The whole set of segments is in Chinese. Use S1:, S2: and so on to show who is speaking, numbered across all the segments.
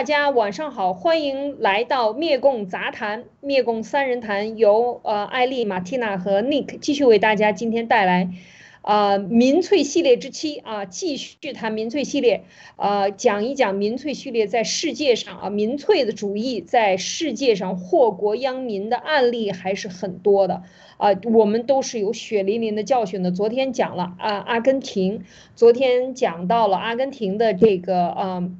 S1: 大家晚上好，欢迎来到灭共杂谈，灭共三人谈，由呃艾丽、马蒂娜和 Nick 继续为大家今天带来，啊民粹系列之七啊，继续谈民粹系列，啊讲一讲民粹系列在世界上啊民粹的主义在世界上祸国殃民的案例还是很多的啊，我们都是有血淋淋的教训的。昨天讲了啊阿根廷，昨天讲到了阿根廷的这个啊。呃，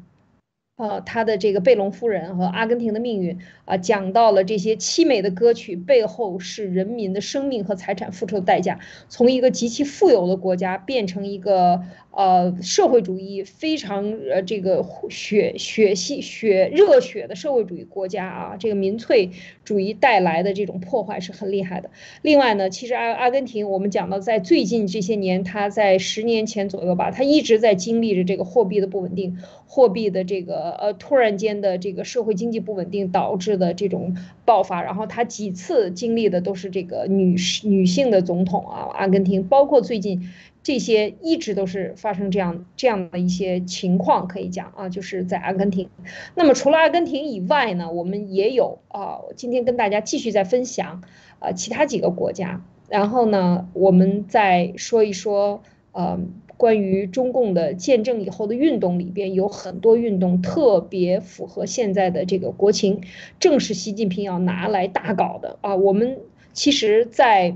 S1: 呃他的这个贝隆夫人和阿根廷的命运啊，讲到了这些凄美的歌曲背后是人民的生命和财产付出的代价，从一个极其富有的国家变成一个。呃，社会主义非常呃，这个血血系血热血的社会主义国家啊，这个民粹主义带来的这种破坏是很厉害的。另外呢，其实阿阿根廷，我们讲到在最近这些年，它在十年前左右吧，它一直在经历着这个货币的不稳定，货币的这个呃突然间的这个社会经济不稳定导致的这种爆发，然后他几次经历的都是这个女女性的总统啊，阿根廷，包括最近。这些一直都是发生这样这样的一些情况，可以讲啊，就是在阿根廷。那么除了阿根廷以外呢，我们也有啊，今天跟大家继续在分享啊其他几个国家。然后呢，我们再说一说呃关于中共的建政以后的运动里边有很多运动特别符合现在的这个国情，正是习近平要拿来大搞的啊。我们其实，在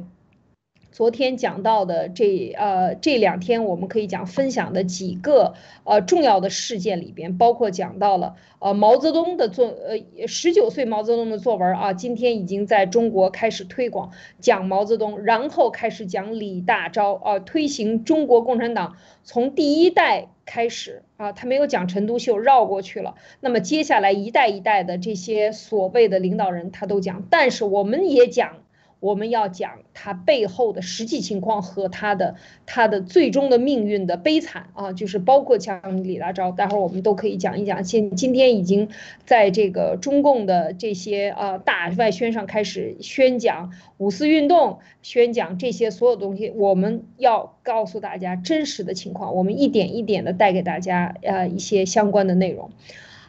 S1: 昨天讲到的这呃这两天，我们可以讲分享的几个呃重要的事件里边，包括讲到了呃毛泽东的作呃十九岁毛泽东的作文啊，今天已经在中国开始推广讲毛泽东，然后开始讲李大钊啊，推行中国共产党从第一代开始啊，他没有讲陈独秀绕过去了，那么接下来一代一代的这些所谓的领导人他都讲，但是我们也讲。我们要讲他背后的实际情况和他的他的最终的命运的悲惨啊，就是包括像李大钊，待会儿我们都可以讲一讲。现今天已经在这个中共的这些呃大外宣上开始宣讲五四运动，宣讲这些所有东西，我们要告诉大家真实的情况，我们一点一点的带给大家呃一些相关的内容。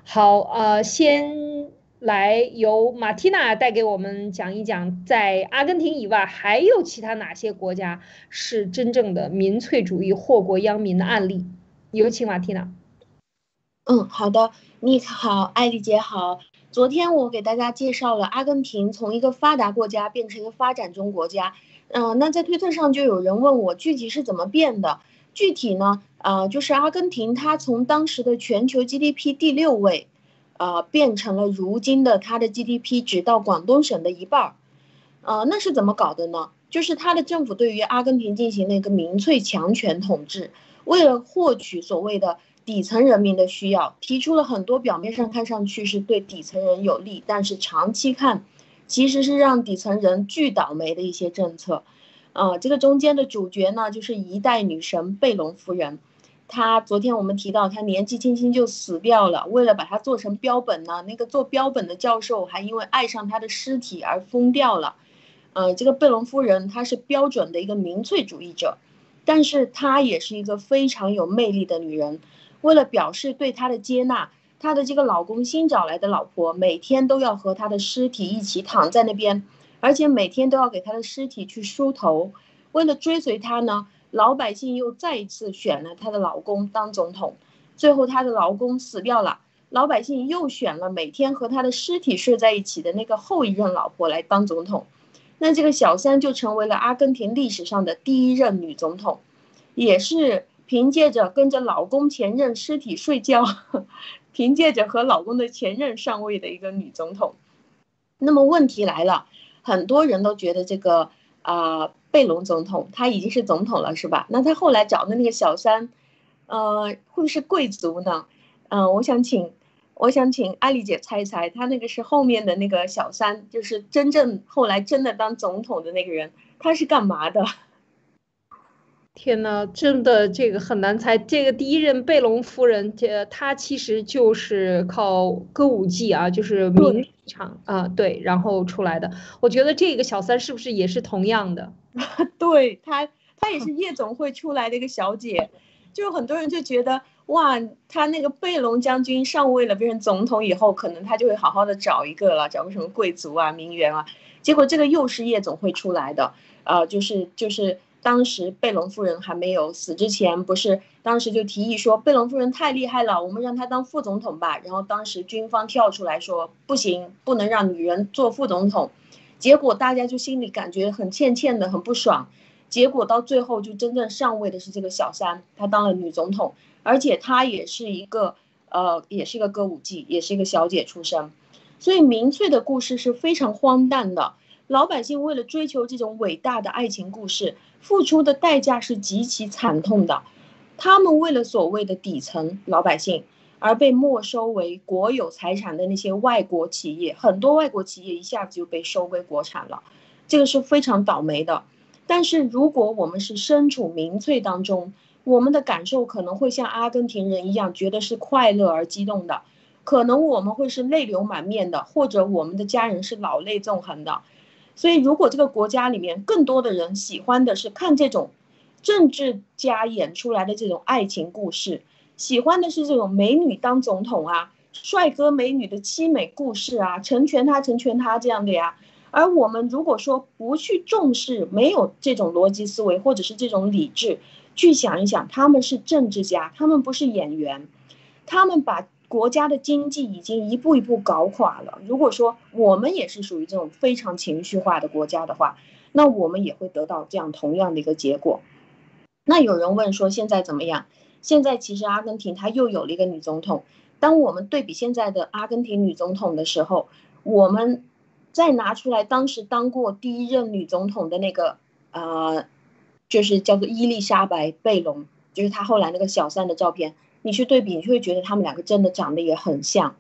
S1: 好啊，先。来，由马蒂娜带给我们讲一讲，在阿根廷以外，还有其他哪些国家是真正的民粹主义祸国殃民的案例？有请马蒂娜。
S2: 嗯，好的，你好，艾丽姐好。昨天我给大家介绍了阿根廷从一个发达国家变成一个发展中国家。嗯，那在推特上就有人问我具体是怎么变的？具体呢，啊，就是阿根廷它从当时的全球 GDP 第六位。呃，变成了如今的它的 GDP 只到广东省的一半儿，呃，那是怎么搞的呢？就是他的政府对于阿根廷进行了一个民粹强权统治，为了获取所谓的底层人民的需要，提出了很多表面上看上去是对底层人有利，但是长期看其实是让底层人巨倒霉的一些政策。啊，这个中间的主角呢，就是一代女神贝隆夫人。他昨天我们提到，他年纪轻轻就死掉了。为了把他做成标本呢，那个做标本的教授还因为爱上他的尸体而疯掉了。呃，这个贝隆夫人她是标准的一个民粹主义者，但是她也是一个非常有魅力的女人。为了表示对她的接纳，她的这个老公新找来的老婆每天都要和她的尸体一起躺在那边，而且每天都要给她的尸体去梳头。为了追随她呢。老百姓又再一次选了她的老公当总统，最后她的老公死掉了，老百姓又选了每天和她的尸体睡在一起的那个后一任老婆来当总统，那这个小三就成为了阿根廷历史上的第一任女总统，也是凭借着跟着老公前任尸体睡觉，凭借着和老公的前任上位的一个女总统。那么问题来了，很多人都觉得这个啊。贝隆总统他已经是总统了，是吧？那他后来找的那个小三，呃，会不会是贵族呢？嗯，我想请，我想请艾丽姐猜一猜，他那个是后面的那个小三，就是真正后来真的当总统的那个人，他是干嘛的？
S1: 天呐，真的这个很难猜。这个第一任贝隆夫人，这她其实就是靠歌舞伎啊，就是名场啊，对，然后出来的。我觉得这个小三是不是也是同样的？
S2: 对她，她也是夜总会出来的一个小姐。就很多人就觉得，哇，她那个贝隆将军上位了，变成总统以后，可能他就会好好的找一个了，找个什么贵族啊、名媛啊。结果这个又是夜总会出来的，呃，就是就是当时贝隆夫人还没有死之前，不是当时就提议说贝隆夫人太厉害了，我们让她当副总统吧。然后当时军方跳出来说不行，不能让女人做副总统。结果大家就心里感觉很欠欠的，很不爽。结果到最后就真正上位的是这个小三，她当了女总统。而且她也是一个，呃，也是一个歌舞伎，也是一个小姐出身，所以民粹的故事是非常荒诞的。老百姓为了追求这种伟大的爱情故事，付出的代价是极其惨痛的。他们为了所谓的底层老百姓，而被没收为国有财产的那些外国企业，很多外国企业一下子就被收归国产了，这个是非常倒霉的。但是如果我们是身处民粹当中，我们的感受可能会像阿根廷人一样，觉得是快乐而激动的，可能我们会是泪流满面的，或者我们的家人是老泪纵横的。所以，如果这个国家里面更多的人喜欢的是看这种政治家演出来的这种爱情故事，喜欢的是这种美女当总统啊，帅哥美女的凄美故事啊，成全他，成全他这样的呀。而我们如果说不去重视，没有这种逻辑思维或者是这种理智。去想一想，他们是政治家，他们不是演员，他们把国家的经济已经一步一步搞垮了。如果说我们也是属于这种非常情绪化的国家的话，那我们也会得到这样同样的一个结果。那有人问说现在怎么样？现在其实阿根廷它又有了一个女总统。当我们对比现在的阿根廷女总统的时候，我们再拿出来当时当过第一任女总统的那个呃。就是叫做伊丽莎白·贝隆，就是她后来那个小三的照片，你去对比，你就会觉得他们两个真的长得也很像。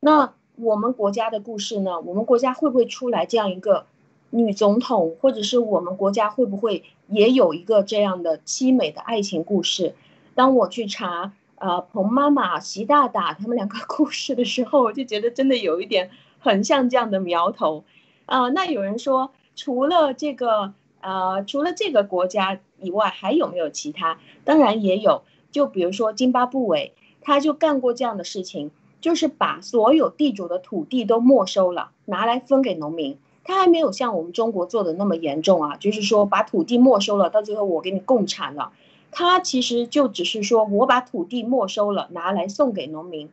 S2: 那我们国家的故事呢？我们国家会不会出来这样一个女总统，或者是我们国家会不会也有一个这样的凄美的爱情故事？当我去查呃彭妈妈、习大大他们两个故事的时候，我就觉得真的有一点很像这样的苗头啊。那有人说，除了这个。呃，除了这个国家以外，还有没有其他？当然也有，就比如说津巴布韦，他就干过这样的事情，就是把所有地主的土地都没收了，拿来分给农民。他还没有像我们中国做的那么严重啊，就是说把土地没收了，到最后我给你共产了。他其实就只是说我把土地没收了，拿来送给农民。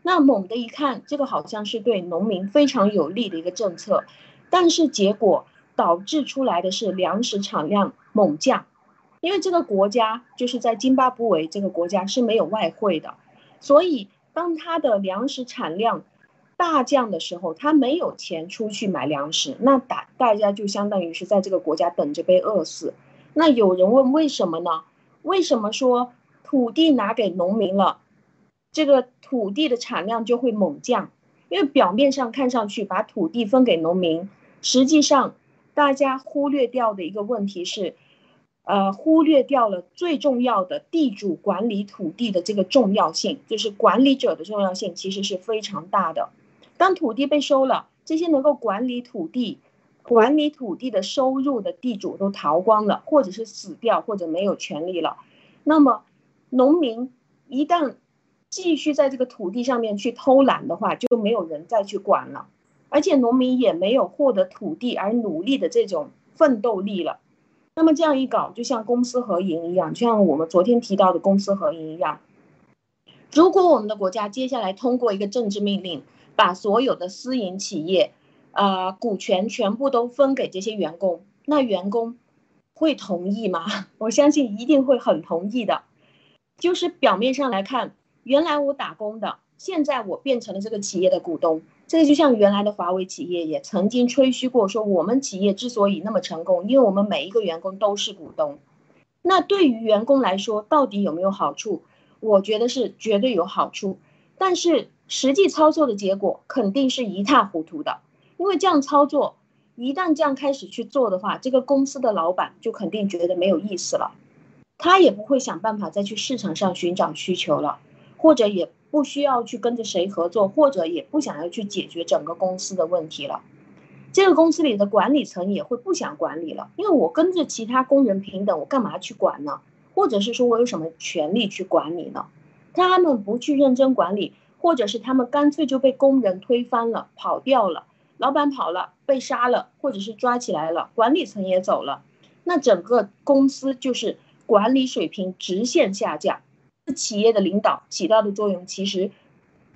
S2: 那猛的一看，这个好像是对农民非常有利的一个政策，但是结果。导致出来的是粮食产量猛降，因为这个国家就是在津巴布韦这个国家是没有外汇的，所以当它的粮食产量大降的时候，他没有钱出去买粮食，那大大家就相当于是在这个国家等着被饿死。那有人问为什么呢？为什么说土地拿给农民了，这个土地的产量就会猛降？因为表面上看上去把土地分给农民，实际上。大家忽略掉的一个问题是，呃，忽略掉了最重要的地主管理土地的这个重要性，就是管理者的重要性其实是非常大的。当土地被收了，这些能够管理土地、管理土地的收入的地主都逃光了，或者是死掉，或者没有权利了，那么农民一旦继续在这个土地上面去偷懒的话，就没有人再去管了。而且农民也没有获得土地而努力的这种奋斗力了，那么这样一搞，就像公私合营一样，就像我们昨天提到的公私合营一样。如果我们的国家接下来通过一个政治命令，把所有的私营企业，呃，股权全部都分给这些员工，那员工会同意吗？我相信一定会很同意的。就是表面上来看，原来我打工的，现在我变成了这个企业的股东。这个就像原来的华为企业也曾经吹嘘过，说我们企业之所以那么成功，因为我们每一个员工都是股东。那对于员工来说，到底有没有好处？我觉得是绝对有好处，但是实际操作的结果肯定是一塌糊涂的。因为这样操作，一旦这样开始去做的话，这个公司的老板就肯定觉得没有意思了，他也不会想办法再去市场上寻找需求了，或者也。不需要去跟着谁合作，或者也不想要去解决整个公司的问题了。这个公司里的管理层也会不想管理了，因为我跟着其他工人平等，我干嘛去管呢？或者是说我有什么权利去管理呢？他们不去认真管理，或者是他们干脆就被工人推翻了，跑掉了，老板跑了，被杀了，或者是抓起来了，管理层也走了，那整个公司就是管理水平直线下降。企业的领导起到的作用，其实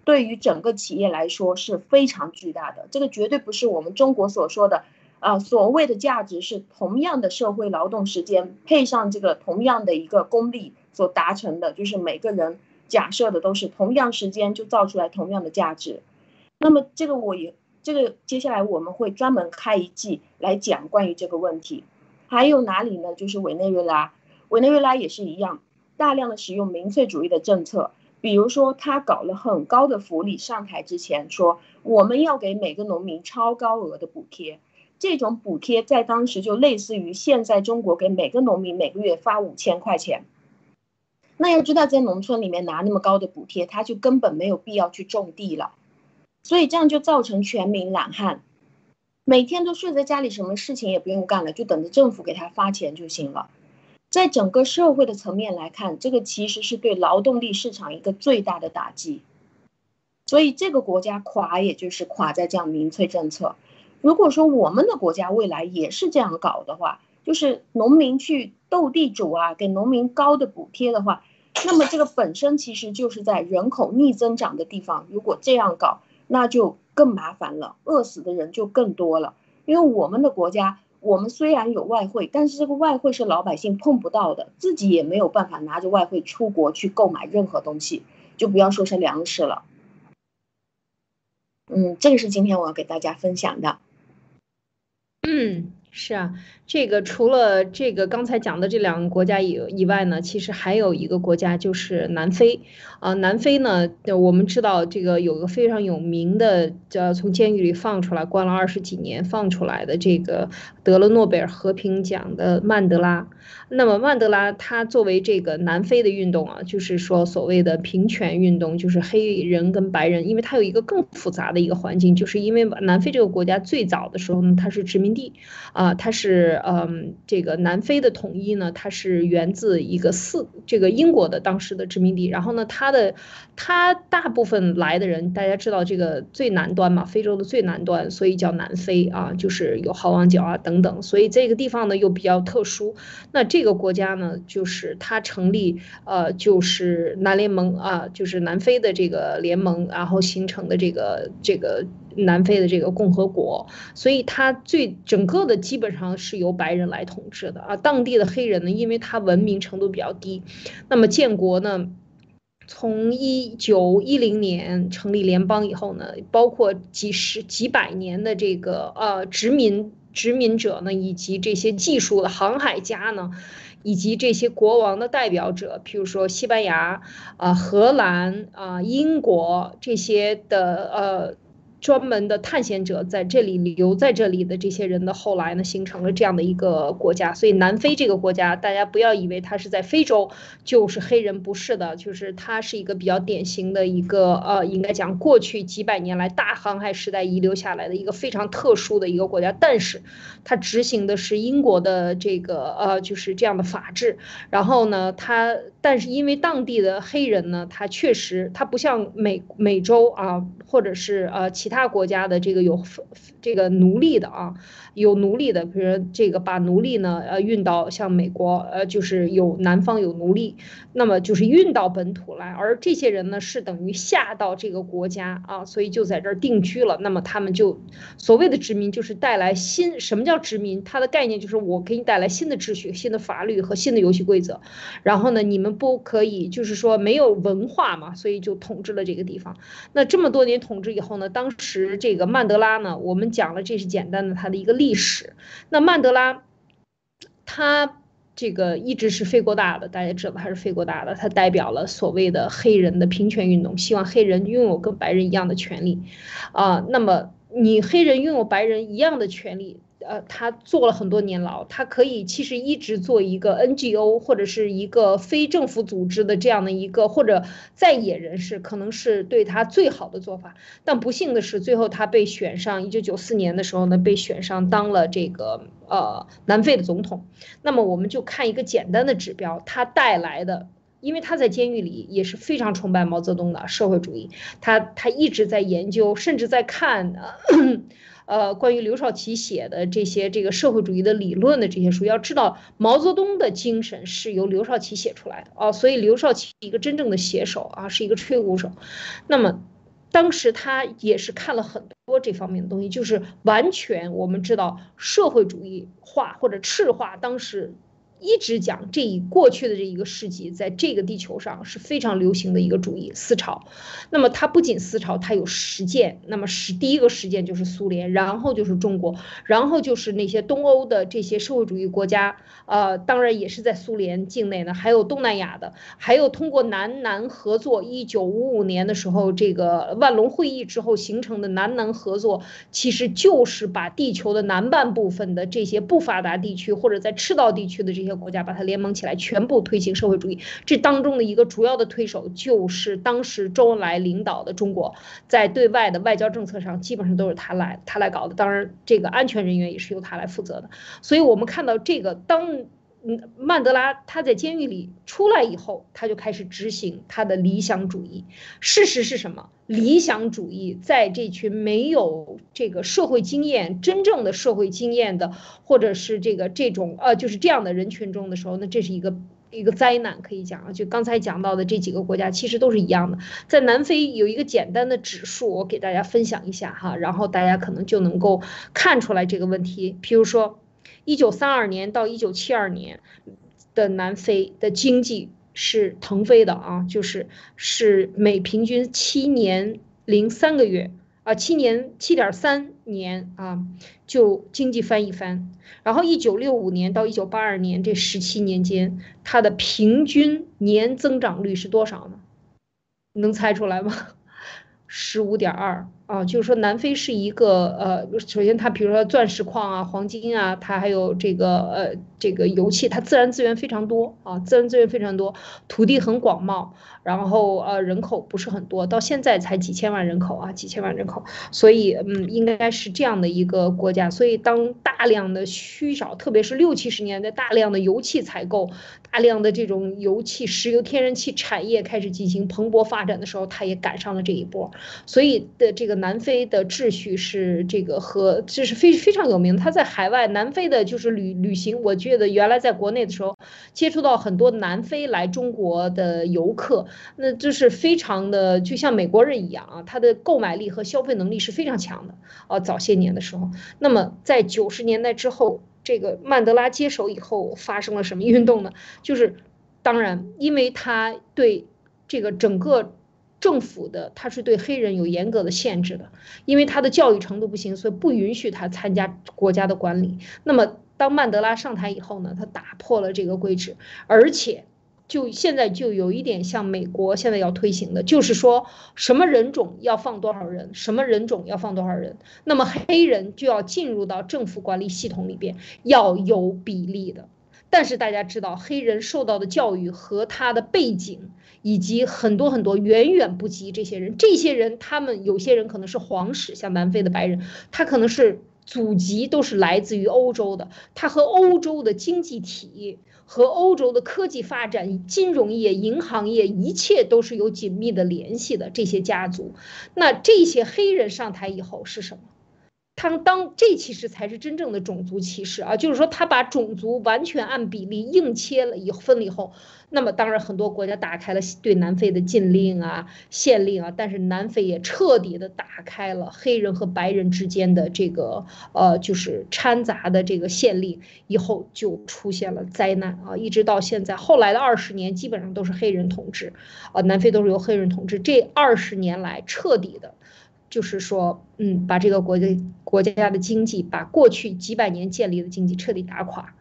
S2: 对于整个企业来说是非常巨大的。这个绝对不是我们中国所说的。啊，所谓的价值是同样的社会劳动时间配上这个同样的一个功力所达成的，就是每个人假设的都是同样时间就造出来同样的价值。那么这个我也这个接下来我们会专门开一季来讲关于这个问题。还有哪里呢？就是委内瑞拉，委内瑞拉也是一样，大量的使用民粹主义的政策，比如说他搞了很高的福利，上台之前说我们要给每个农民超高额的补贴。这种补贴在当时就类似于现在中国给每个农民每个月发五千块钱。那要知道，在农村里面拿那么高的补贴，他就根本没有必要去种地了。所以这样就造成全民懒汉，每天都睡在家里，什么事情也不用干了，就等着政府给他发钱就行了。在整个社会的层面来看，这个其实是对劳动力市场一个最大的打击。所以这个国家垮，也就是垮在这样民粹政策。如果说我们的国家未来也是这样搞的话，就是农民去斗地主啊，给农民高的补贴的话，那么这个本身其实就是在人口逆增长的地方，如果这样搞，那就更麻烦了，饿死的人就更多了。因为我们的国家，我们虽然有外汇，但是这个外汇是老百姓碰不到的，自己也没有办法拿着外汇出国去购买任何东西，就不要说是粮食了。嗯，这个是今天我要给大家分享的。
S1: 嗯，是啊，这个除了这个刚才讲的这两个国家以以外呢，其实还有一个国家就是南非啊。南非呢，我们知道这个有个非常有名的，叫从监狱里放出来，关了二十几年放出来的这个得了诺贝尔和平奖的曼德拉。那么曼德拉他作为这个南非的运动啊，就是说所谓的平权运动，就是黑人跟白人，因为他有一个更复杂的一个环境，就是因为南非这个国家最早的时候呢，它是殖民地，啊，啊它是嗯，这个南非的统一呢，它是源自一个四这个英国的当时的殖民地，然后呢，它的它大部分来的人，大家知道这个最南端嘛，非洲的最南端，所以叫南非啊，就是有好望角啊等等，所以这个地方呢又比较特殊，那。这个国家呢，就是它成立，呃，就是南联盟啊，就是南非的这个联盟，然后形成的这个这个南非的这个共和国，所以它最整个的基本上是由白人来统治的啊，当地的黑人呢，因为他文明程度比较低，那么建国呢，从一九一零年成立联邦以后呢，包括几十几百年的这个呃殖民。殖民者呢，以及这些技术的航海家呢，以及这些国王的代表者，譬如说西班牙、啊荷兰、啊英国这些的呃。专门的探险者在这里留在这里的这些人的后来呢，形成了这样的一个国家。所以南非这个国家，大家不要以为它是在非洲，就是黑人不是的，就是它是一个比较典型的一个呃，应该讲过去几百年来大航海时代遗留下来的一个非常特殊的一个国家。但是它执行的是英国的这个呃，就是这样的法治。然后呢，它但是因为当地的黑人呢，他确实他不像美美洲啊，或者是呃其。他国家的这个有这个奴隶的啊，有奴隶的，比如这个把奴隶呢，呃，运到像美国，呃，就是有南方有奴隶，那么就是运到本土来，而这些人呢是等于下到这个国家啊，所以就在这儿定居了。那么他们就所谓的殖民，就是带来新什么叫殖民？它的概念就是我给你带来新的秩序、新的法律和新的游戏规则，然后呢，你们不可以就是说没有文化嘛，所以就统治了这个地方。那这么多年统治以后呢，当时这个曼德拉呢，我们讲了，这是简单的他的一个历史。那曼德拉，他这个一直是非国大的，大家知道他是非国大的，他代表了所谓的黑人的平权运动，希望黑人拥有跟白人一样的权利，啊，那么你黑人拥有白人一样的权利。呃，他坐了很多年牢，他可以其实一直做一个 NGO 或者是一个非政府组织的这样的一个或者在野人士，可能是对他最好的做法。但不幸的是，最后他被选上，一九九四年的时候呢，被选上当了这个呃南非的总统。那么我们就看一个简单的指标，他带来的因为他在监狱里也是非常崇拜毛泽东的社会主义，他他一直在研究，甚至在看，呃，呃关于刘少奇写的这些这个社会主义的理论的这些书。要知道，毛泽东的精神是由刘少奇写出来的啊，所以刘少奇一个真正的写手啊，是一个吹鼓手。那么。当时他也是看了很多这方面的东西，就是完全我们知道社会主义化或者赤化，当时。一直讲这一过去的这一个世纪，在这个地球上是非常流行的一个主义思潮。那么它不仅思潮，它有实践。那么是第一个实践就是苏联，然后就是中国，然后就是那些东欧的这些社会主义国家。呃，当然也是在苏联境内呢，还有东南亚的，还有通过南南合作。一九五五年的时候，这个万隆会议之后形成的南南合作，其实就是把地球的南半部分的这些不发达地区或者在赤道地区的这些。国家把它联盟起来，全部推行社会主义。这当中的一个主要的推手，就是当时周恩来领导的中国，在对外的外交政策上，基本上都是他来他来搞的。当然，这个安全人员也是由他来负责的。所以我们看到这个当。嗯，曼德拉他在监狱里出来以后，他就开始执行他的理想主义。事实是什么？理想主义在这群没有这个社会经验、真正的社会经验的，或者是这个这种呃，就是这样的人群中的时候，那这是一个一个灾难，可以讲啊。就刚才讲到的这几个国家，其实都是一样的。在南非有一个简单的指数，我给大家分享一下哈，然后大家可能就能够看出来这个问题。譬如说。一九三二年到一九七二年的南非的经济是腾飞的啊，就是是每平均七年零三个月啊，七年七点三年啊，就经济翻一番。然后一九六五年到一九八二年这十七年间，它的平均年增长率是多少呢？能猜出来吗？十五点二。啊，就是说南非是一个呃，首先它比如说钻石矿啊、黄金啊，它还有这个呃这个油气，它自然资源非常多啊，自然资源非常多，土地很广袤，然后呃人口不是很多，到现在才几千万人口啊，几千万人口，所以嗯应该是这样的一个国家，所以当大量的需少，特别是六七十年代大量的油气采购，大量的这种油气、石油、天然气产业开始进行蓬勃发展的时候，它也赶上了这一波，所以的这个。南非的秩序是这个和这是非非常有名。他在海外，南非的就是旅旅行。我觉觉得原来在国内的时候，接触到很多南非来中国的游客，那这是非常的，就像美国人一样啊，他的购买力和消费能力是非常强的啊。早些年的时候，那么在九十年代之后，这个曼德拉接手以后发生了什么运动呢？就是当然，因为他对这个整个。政府的他是对黑人有严格的限制的，因为他的教育程度不行，所以不允许他参加国家的管理。那么当曼德拉上台以后呢，他打破了这个规制，而且就现在就有一点像美国现在要推行的，就是说什么人种要放多少人，什么人种要放多少人，那么黑人就要进入到政府管理系统里边，要有比例的。但是大家知道，黑人受到的教育和他的背景。以及很多很多远远不及这些人，这些人他们有些人可能是皇室，像南非的白人，他可能是祖籍都是来自于欧洲的，他和欧洲的经济体和欧洲的科技发展、金融业、银行业，一切都是有紧密的联系的。这些家族，那这些黑人上台以后是什么？他当这其实才是真正的种族歧视啊，就是说他把种族完全按比例硬切了以后分了以后，那么当然很多国家打开了对南非的禁令啊、限令啊，但是南非也彻底的打开了黑人和白人之间的这个呃就是掺杂的这个限令，以后就出现了灾难啊，一直到现在后来的二十年基本上都是黑人统治，啊，南非都是由黑人统治，这二十年来彻底的。就是说，嗯，把这个国家国家的经济，把过去几百年建立的经济彻底打垮。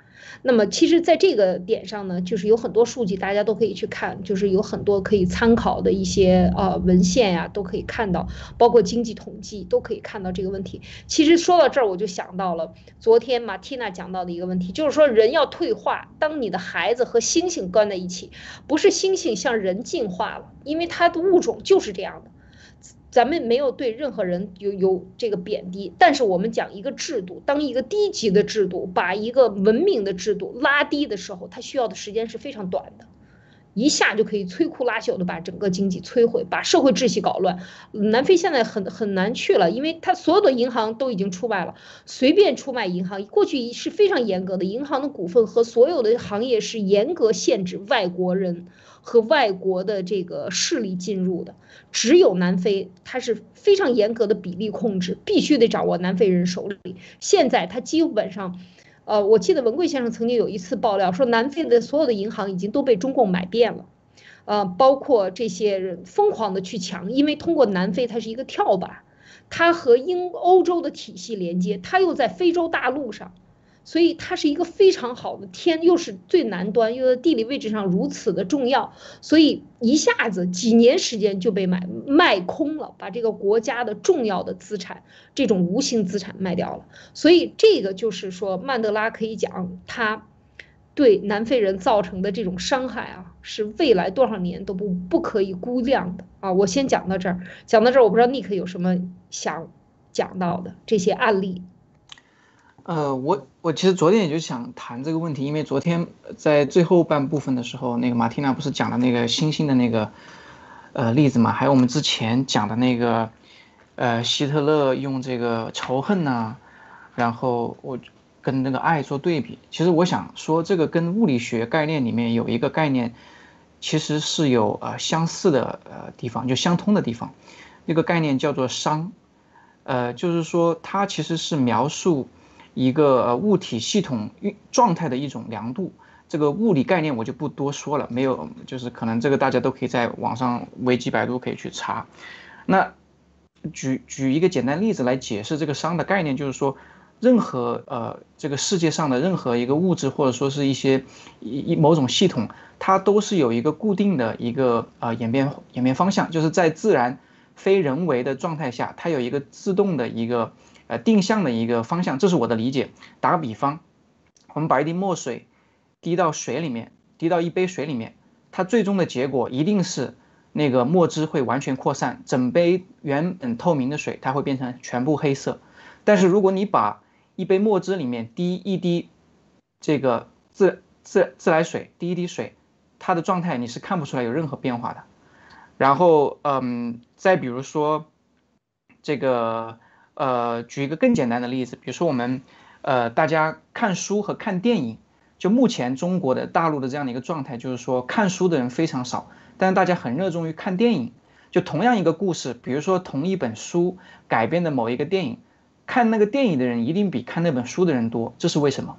S1: 那么，其实，在这个点上呢，就是有很多数据，大家都可以去看，就是有很多可以参考的一些呃文献呀，都可以看到，包括经济统计都可以看到这个问题。其实说到这儿，我就想到了昨天马蒂娜讲到的一个问题，就是说人要退化。当你的孩子和猩猩关在一起，不是猩猩向人进化了，因为它的物种就是这样的。咱们没有对任何人有有这个贬低，但是我们讲一个制度，当一个低级的制度把一个文明的制度拉低的时候，它需要的时间是非常短的。一下就可以摧枯拉朽的把整个经济摧毁，把社会秩序搞乱。南非现在很很难去了，因为他所有的银行都已经出卖了，随便出卖银行。过去是非常严格的，银行的股份和所有的行业是严格限制外国人和外国的这个势力进入的。只有南非，它是非常严格的比例控制，必须得掌握南非人手里。现在它基本上。呃，我记得文贵先生曾经有一次爆料说，南非的所有的银行已经都被中共买遍了，呃，包括这些人疯狂的去抢，因为通过南非它是一个跳板，它和英欧洲的体系连接，它又在非洲大陆上。所以它是一个非常好的天，又是最南端，又在地理位置上如此的重要，所以一下子几年时间就被买卖空了，把这个国家的重要的资产，这种无形资产卖掉了。所以这个就是说，曼德拉可以讲，他对南非人造成的这种伤害啊，是未来多少年都不不可以估量的啊。我先讲到这儿，讲到这儿，我不知道尼克有什么想讲到的这些案例。
S3: 呃，我我其实昨天也就想谈这个问题，因为昨天在最后半部分的时候，那个马蒂娜不是讲了那个星星的那个呃例子嘛，还有我们之前讲的那个呃希特勒用这个仇恨呐，然后我跟那个爱做对比。其实我想说，这个跟物理学概念里面有一个概念，其实是有呃相似的呃地方，就相通的地方。那个概念叫做熵，呃，就是说它其实是描述。一个呃物体系统运状态的一种量度，这个物理概念我就不多说了，没有，就是可能这个大家都可以在网上维基百度可以去查。那举举一个简单例子来解释这个熵的概念，就是说，任何呃这个世界上的任何一个物质或者说是一些一某种系统，它都是有一个固定的一个呃演变演变方向，就是在自然非人为的状态下，它有一个自动的一个。呃，定向的一个方向，这是我的理解。打个比方，我们把一滴墨水滴到水里面，滴到一杯水里面，它最终的结果一定是那个墨汁会完全扩散，整杯原本透明的水它会变成全部黑色。但是如果你把一杯墨汁里面滴一滴这个自自自来水，滴一滴水，它的状态你是看不出来有任何变化的。然后，嗯，再比如说这个。呃，举一个更简单的例子，比如说我们，呃，大家看书和看电影，就目前中国的大陆的这样的一个状态，就是说看书的人非常少，但是大家很热衷于看电影。就同样一个故事，比如说同一本书改编的某一个电影，看那个电影的人一定比看那本书的人多，这是为什么？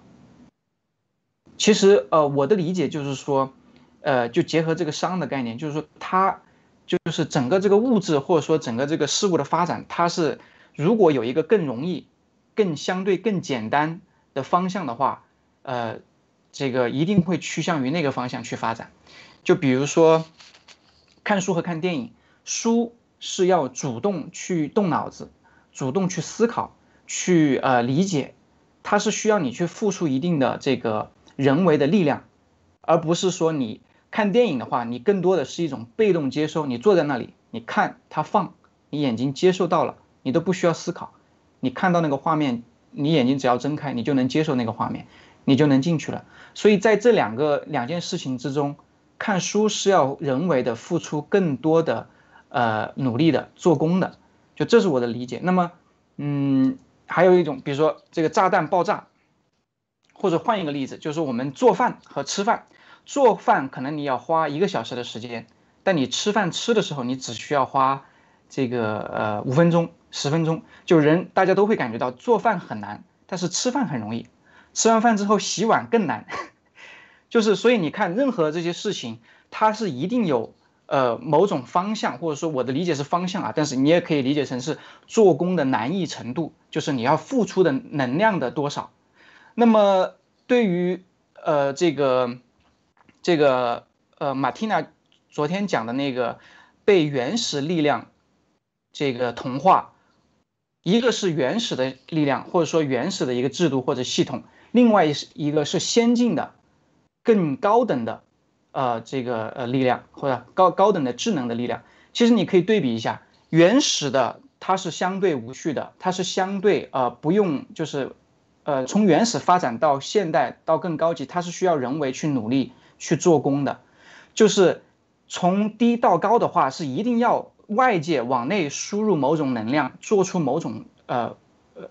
S3: 其实，呃，我的理解就是说，呃，就结合这个商的概念，就是说它就是整个这个物质或者说整个这个事物的发展，它是。如果有一个更容易、更相对更简单的方向的话，呃，这个一定会趋向于那个方向去发展。就比如说，看书和看电影，书是要主动去动脑子、主动去思考、去呃理解，它是需要你去付出一定的这个人为的力量，而不是说你看电影的话，你更多的是一种被动接收，你坐在那里，你看它放，你眼睛接受到了。你都不需要思考，你看到那个画面，你眼睛只要睁开，你就能接受那个画面，你就能进去了。所以在这两个两件事情之中，看书是要人为的付出更多的呃努力的做工的，就这是我的理解。那么，嗯，还有一种，比如说这个炸弹爆炸，或者换一个例子，就是我们做饭和吃饭，做饭可能你要花一个小时的时间，但你吃饭吃的时候，你只需要花这个呃五分钟。十分钟，就人大家都会感觉到做饭很难，但是吃饭很容易。吃完饭之后洗碗更难，就是所以你看，任何这些事情，它是一定有呃某种方向，或者说我的理解是方向啊，但是你也可以理解成是做工的难易程度，就是你要付出的能量的多少。那么对于呃这个这个呃马蒂娜昨天讲的那个被原始力量这个同化。一个是原始的力量，或者说原始的一个制度或者系统；另外一一个是先进的、更高等的，呃，这个呃力量或者高高等的智能的力量。其实你可以对比一下，原始的它是相对无序的，它是相对呃不用就是，呃从原始发展到现代到更高级，它是需要人为去努力去做工的。就是从低到高的话，是一定要外界往内输入某种能量，做出某种呃呃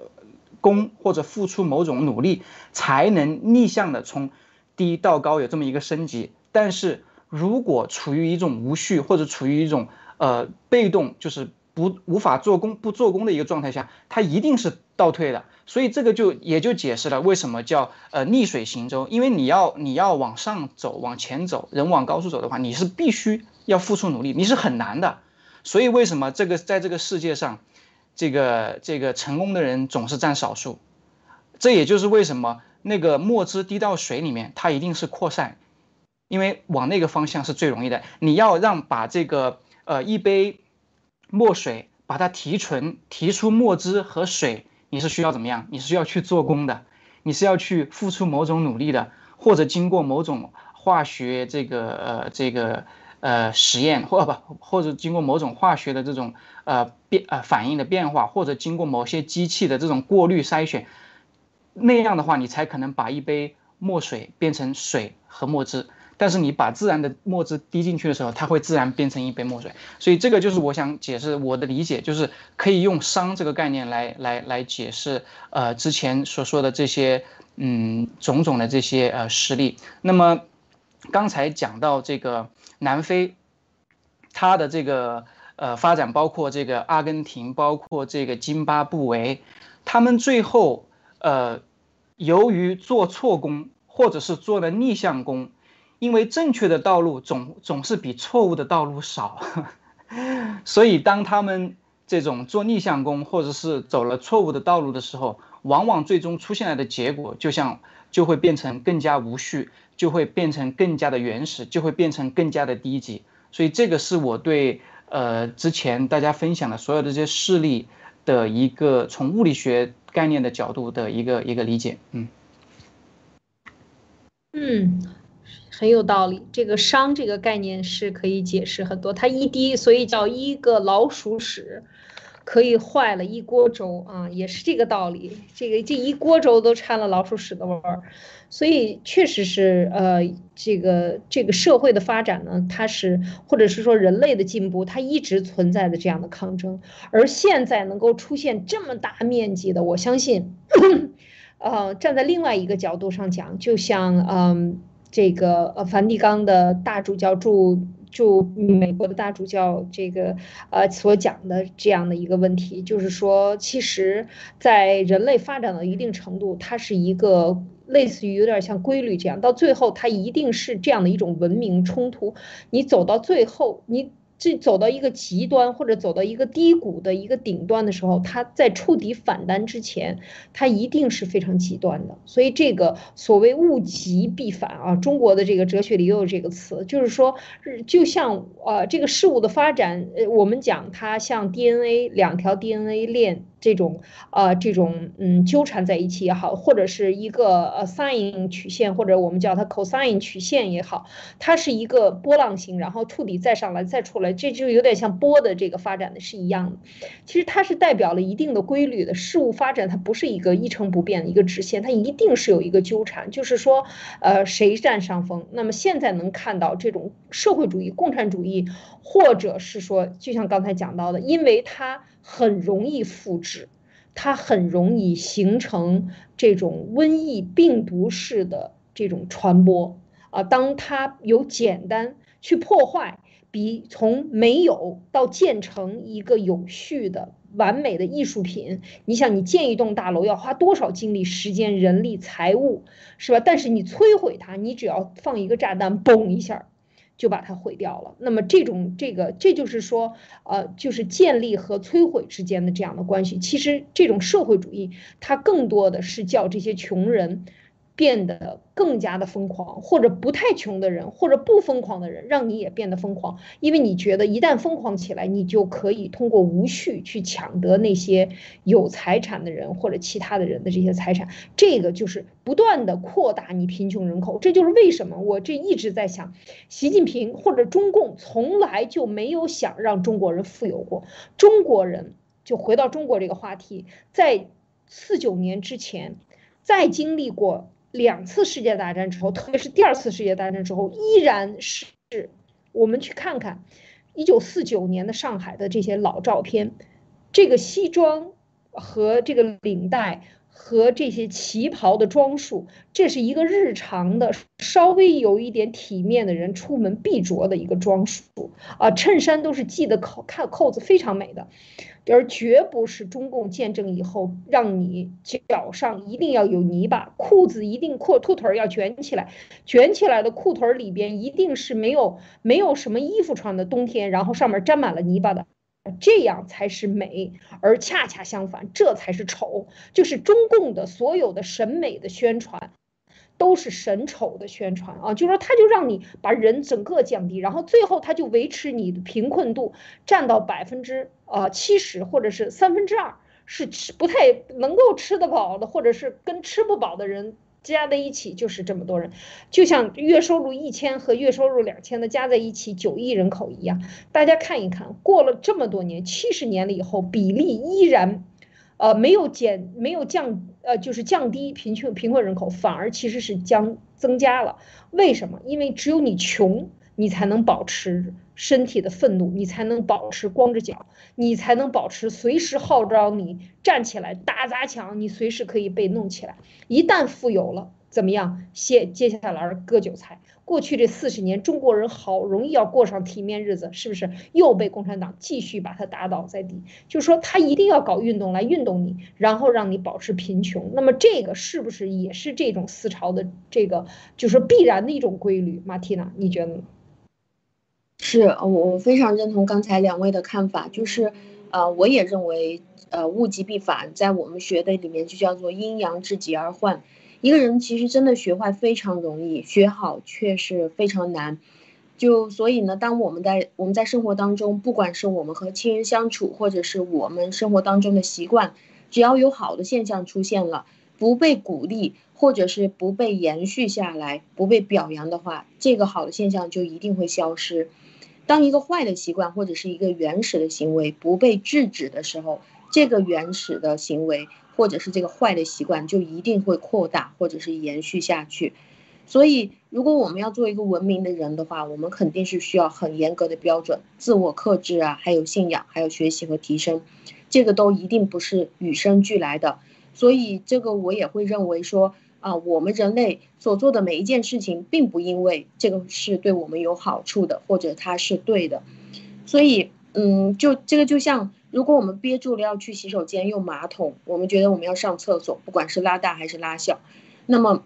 S3: 功或者付出某种努力，才能逆向的从低到高有这么一个升级。但是如果处于一种无序或者处于一种呃被动，就是不无法做功不做功的一个状态下，它一定是倒退的。所以这个就也就解释了为什么叫呃逆水行舟，因为你要你要往上走往前走，人往高处走的话，你是必须要付出努力，你是很难的。所以为什么这个在这个世界上，这个这个成功的人总是占少数？这也就是为什么那个墨汁滴到水里面，它一定是扩散，因为往那个方向是最容易的。你要让把这个呃一杯墨水把它提纯，提出墨汁和水。你是需要怎么样？你是需要去做工的，你是要去付出某种努力的，或者经过某种化学这个呃这个呃实验，或不或者经过某种化学的这种呃变呃反应的变化，或者经过某些机器的这种过滤筛选，那样的话，你才可能把一杯墨水变成水和墨汁。但是你把自然的墨汁滴进去的时候，它会自然变成一杯墨水。所以这个就是我想解释我的理解，就是可以用熵这个概念来来来解释呃之前所说的这些嗯种种的这些呃实例。那么刚才讲到这个南非，它的这个呃发展，包括这个阿根廷，包括这个津巴布韦，他们最后呃由于做错工，或者是做了逆向工。因为正确的道路总总是比错误的道路少，所以当他们这种做逆向工或者是走了错误的道路的时候，往往最终出现来的结果就像就会变成更加无序，就会变成更加的原始，就会变成更加的低级。所以这个是我对呃之前大家分享的所有的这些事例的一个从物理学概念的角度的一个一个理解。嗯，
S1: 嗯。很有道理，这个熵这个概念是可以解释很多。它一滴，所以叫一个老鼠屎，可以坏了一锅粥啊，也是这个道理。这个这一锅粥都掺了老鼠屎的味儿，所以确实是呃，这个这个社会的发展呢，它是或者是说人类的进步，它一直存在的这样的抗争。而现在能够出现这么大面积的，我相信，呃，站在另外一个角度上讲，就像嗯。这个呃，梵蒂冈的大主教驻就美国的大主教，这个呃所讲的这样的一个问题，就是说，其实，在人类发展到一定程度，它是一个类似于有点像规律这样，到最后它一定是这样的一种文明冲突，你走到最后，你。这走到一个极端或者走到一个低谷的一个顶端的时候，它在触底反弹之前，它一定是非常极端的。所以这个所谓物极必反啊，中国的这个哲学里也有这个词，就是说，就像呃这个事物的发展，呃我们讲它像 DNA 两条 DNA 链。这种呃，这种嗯纠缠在一起也好，或者是一个呃 sine 曲线，或者我们叫它 cosine 曲线也好，它是一个波浪形，然后触底再上来再出来，这就有点像波的这个发展的是一样的。其实它是代表了一定的规律的事物发展，它不是一个一成不变的一个直线，它一定是有一个纠缠，就是说呃谁占上风。那么现在能看到这种社会主义、共产主义，或者是说就像刚才讲到的，因为它。很容易复制，它很容易形成这种瘟疫病毒式的这种传播啊。当它有简单去破坏，比从没有到建成一个有序的完美的艺术品，你想你建一栋大楼要花多少精力、时间、人力、财物，是吧？但是你摧毁它，你只要放一个炸弹，嘣一下。就把它毁掉了。那么这种这个，这就是说，呃，就是建立和摧毁之间的这样的关系。其实这种社会主义，它更多的是叫这些穷人。变得更加的疯狂，或者不太穷的人，或者不疯狂的人，让你也变得疯狂，因为你觉得一旦疯狂起来，你就可以通过无序去抢得那些有财产的人或者其他的人的这些财产，这个就是不断的扩大你贫穷人口。这就是为什么我这一直在想，习近平或者中共从来就没有想让中国人富有过。中国人就回到中国这个话题，在四九年之前，在经历过。两次世界大战之后，特别是第二次世界大战之后，依然是我们去看看一九四九年的上海的这些老照片，这个西装和这个领带。和这些旗袍的装束，这是一个日常的稍微有一点体面的人出门必着的一个装束啊，衬衫都是系的扣看扣子非常美的，而绝不是中共建政以后让你脚上一定要有泥巴，裤子一定阔裤腿要卷起来，卷起来的裤腿里边一定是没有没有什么衣服穿的冬天，然后上面沾满了泥巴的。这样才是美，而恰恰相反，这才是丑。就是中共的所有的审美的宣传，都是审丑的宣传啊！就说他就让你把人整个降低，然后最后他就维持你的贫困度占到百分之呃七十或者是三分之二，是吃不太能够吃得饱的，或者是跟吃不饱的人。加在一起就是这么多人，就像月收入一千和月收入两千的加在一起九亿人口一样。大家看一看，过了这么多年，七十年了以后，比例依然，呃，没有减，没有降，呃，就是降低贫穷贫困人口，反而其实是将增加了。为什么？因为只有你穷。你才能保持身体的愤怒，你才能保持光着脚，你才能保持随时号召你站起来打砸抢，你随时可以被弄起来。一旦富有了，怎么样？接接下来割韭菜。过去这四十年，中国人好容易要过上体面日子，是不是又被共产党继续把他打倒在地？就是说，他一定要搞运动来运动你，然后让你保持贫穷。那么这个是不是也是这种思潮的这个就是必然的一种规律？马蒂娜，你觉得呢？
S2: 是，我非常认同刚才两位的看法，就是，呃，我也认为，呃，物极必反，在我们学的里面就叫做阴阳至极而换。一个人其实真的学坏非常容易，学好却是非常难。就所以呢，当我们在我们在生活当中，不管是我们和亲人相处，或者是我们生活当中的习惯，只要有好的现象出现了，不被鼓励，或者是不被延续下来，不被表扬的话，这个好的现象就一定会消失。当一个坏的习惯或者是一个原始的行为不被制止的时候，这个原始的行为或者是这个坏的习惯就一定会扩大或者是延续下去。所以，如果我们要做一个文明的人的话，我们肯定是需要很严格的标准、自我克制啊，还有信仰，还有学习和提升，这个都一定不是与生俱来的。所以，这个我也会认为说。啊，我们人类所做的每一件事情，并不因为这个是对我们有好处的，或者它是对的，所以，嗯，就这个就像，如果我们憋住了要去洗手间用马桶，我们觉得我们要上厕所，不管是拉大还是拉小，那么，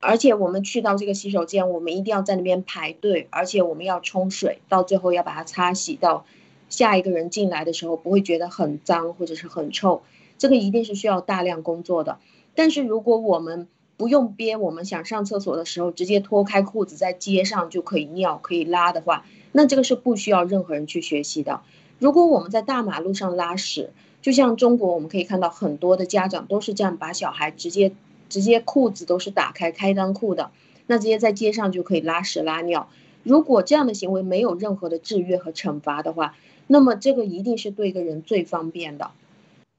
S2: 而且我们去到这个洗手间，我们一定要在那边排队，而且我们要冲水，到最后要把它擦洗，到下一个人进来的时候不会觉得很脏或者是很臭，这个一定是需要大量工作的。但是如果我们不用憋，我们想上厕所的时候直接脱开裤子在街上就可以尿可以拉的话，那这个是不需要任何人去学习的。如果我们在大马路上拉屎，就像中国我们可以看到很多的家长都是这样把小孩直接直接裤子都是打开开裆裤的，那直接在街上就可以拉屎拉尿。如果这样的行为没有任何的制约和惩罚的话，那么这个一定是对一个人最方便的。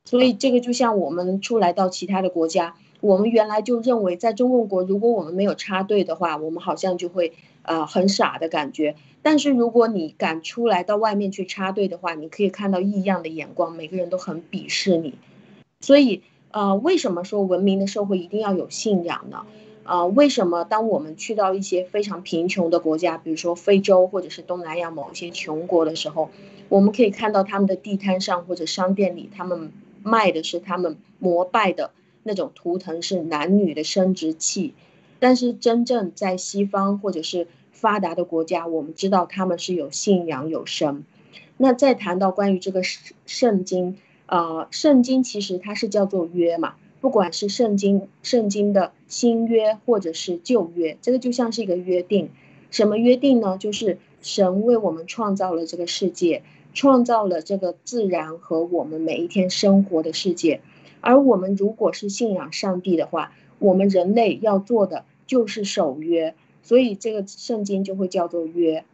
S2: 所以这个就像我们出来到其他的国家，我们原来就认为在中共国，如果我们没有插队的话，我们好像就会呃很傻的感觉。但是如果你敢出来到外面去插队的话，你可以看到异样的眼光，每个人都很鄙视你。所以呃，为什么说文明的社会一定要有信仰呢？呃，为什么当我们去到一些非常贫穷的国家，比如说非洲或者是东南亚某一些穷国的时候，我们可以看到他们的地摊上或者商店里，他们。卖的是他们膜拜的那种图腾，是男女的生殖器。但是真正在西方或者是发达的国家，我们知道他们是有信仰有神。那再谈到关于这个圣经，呃，圣经其实它是叫做约嘛，不管是圣经圣经的新约或者是旧约，这个就像是一个约定。什么约定呢？就是神为我们创造了这个世界。创造了这个自然和我们每一天生活的世界，而我们如果是信仰上帝的话，我们人类要做的就是守约，所以这个圣经就会叫做约。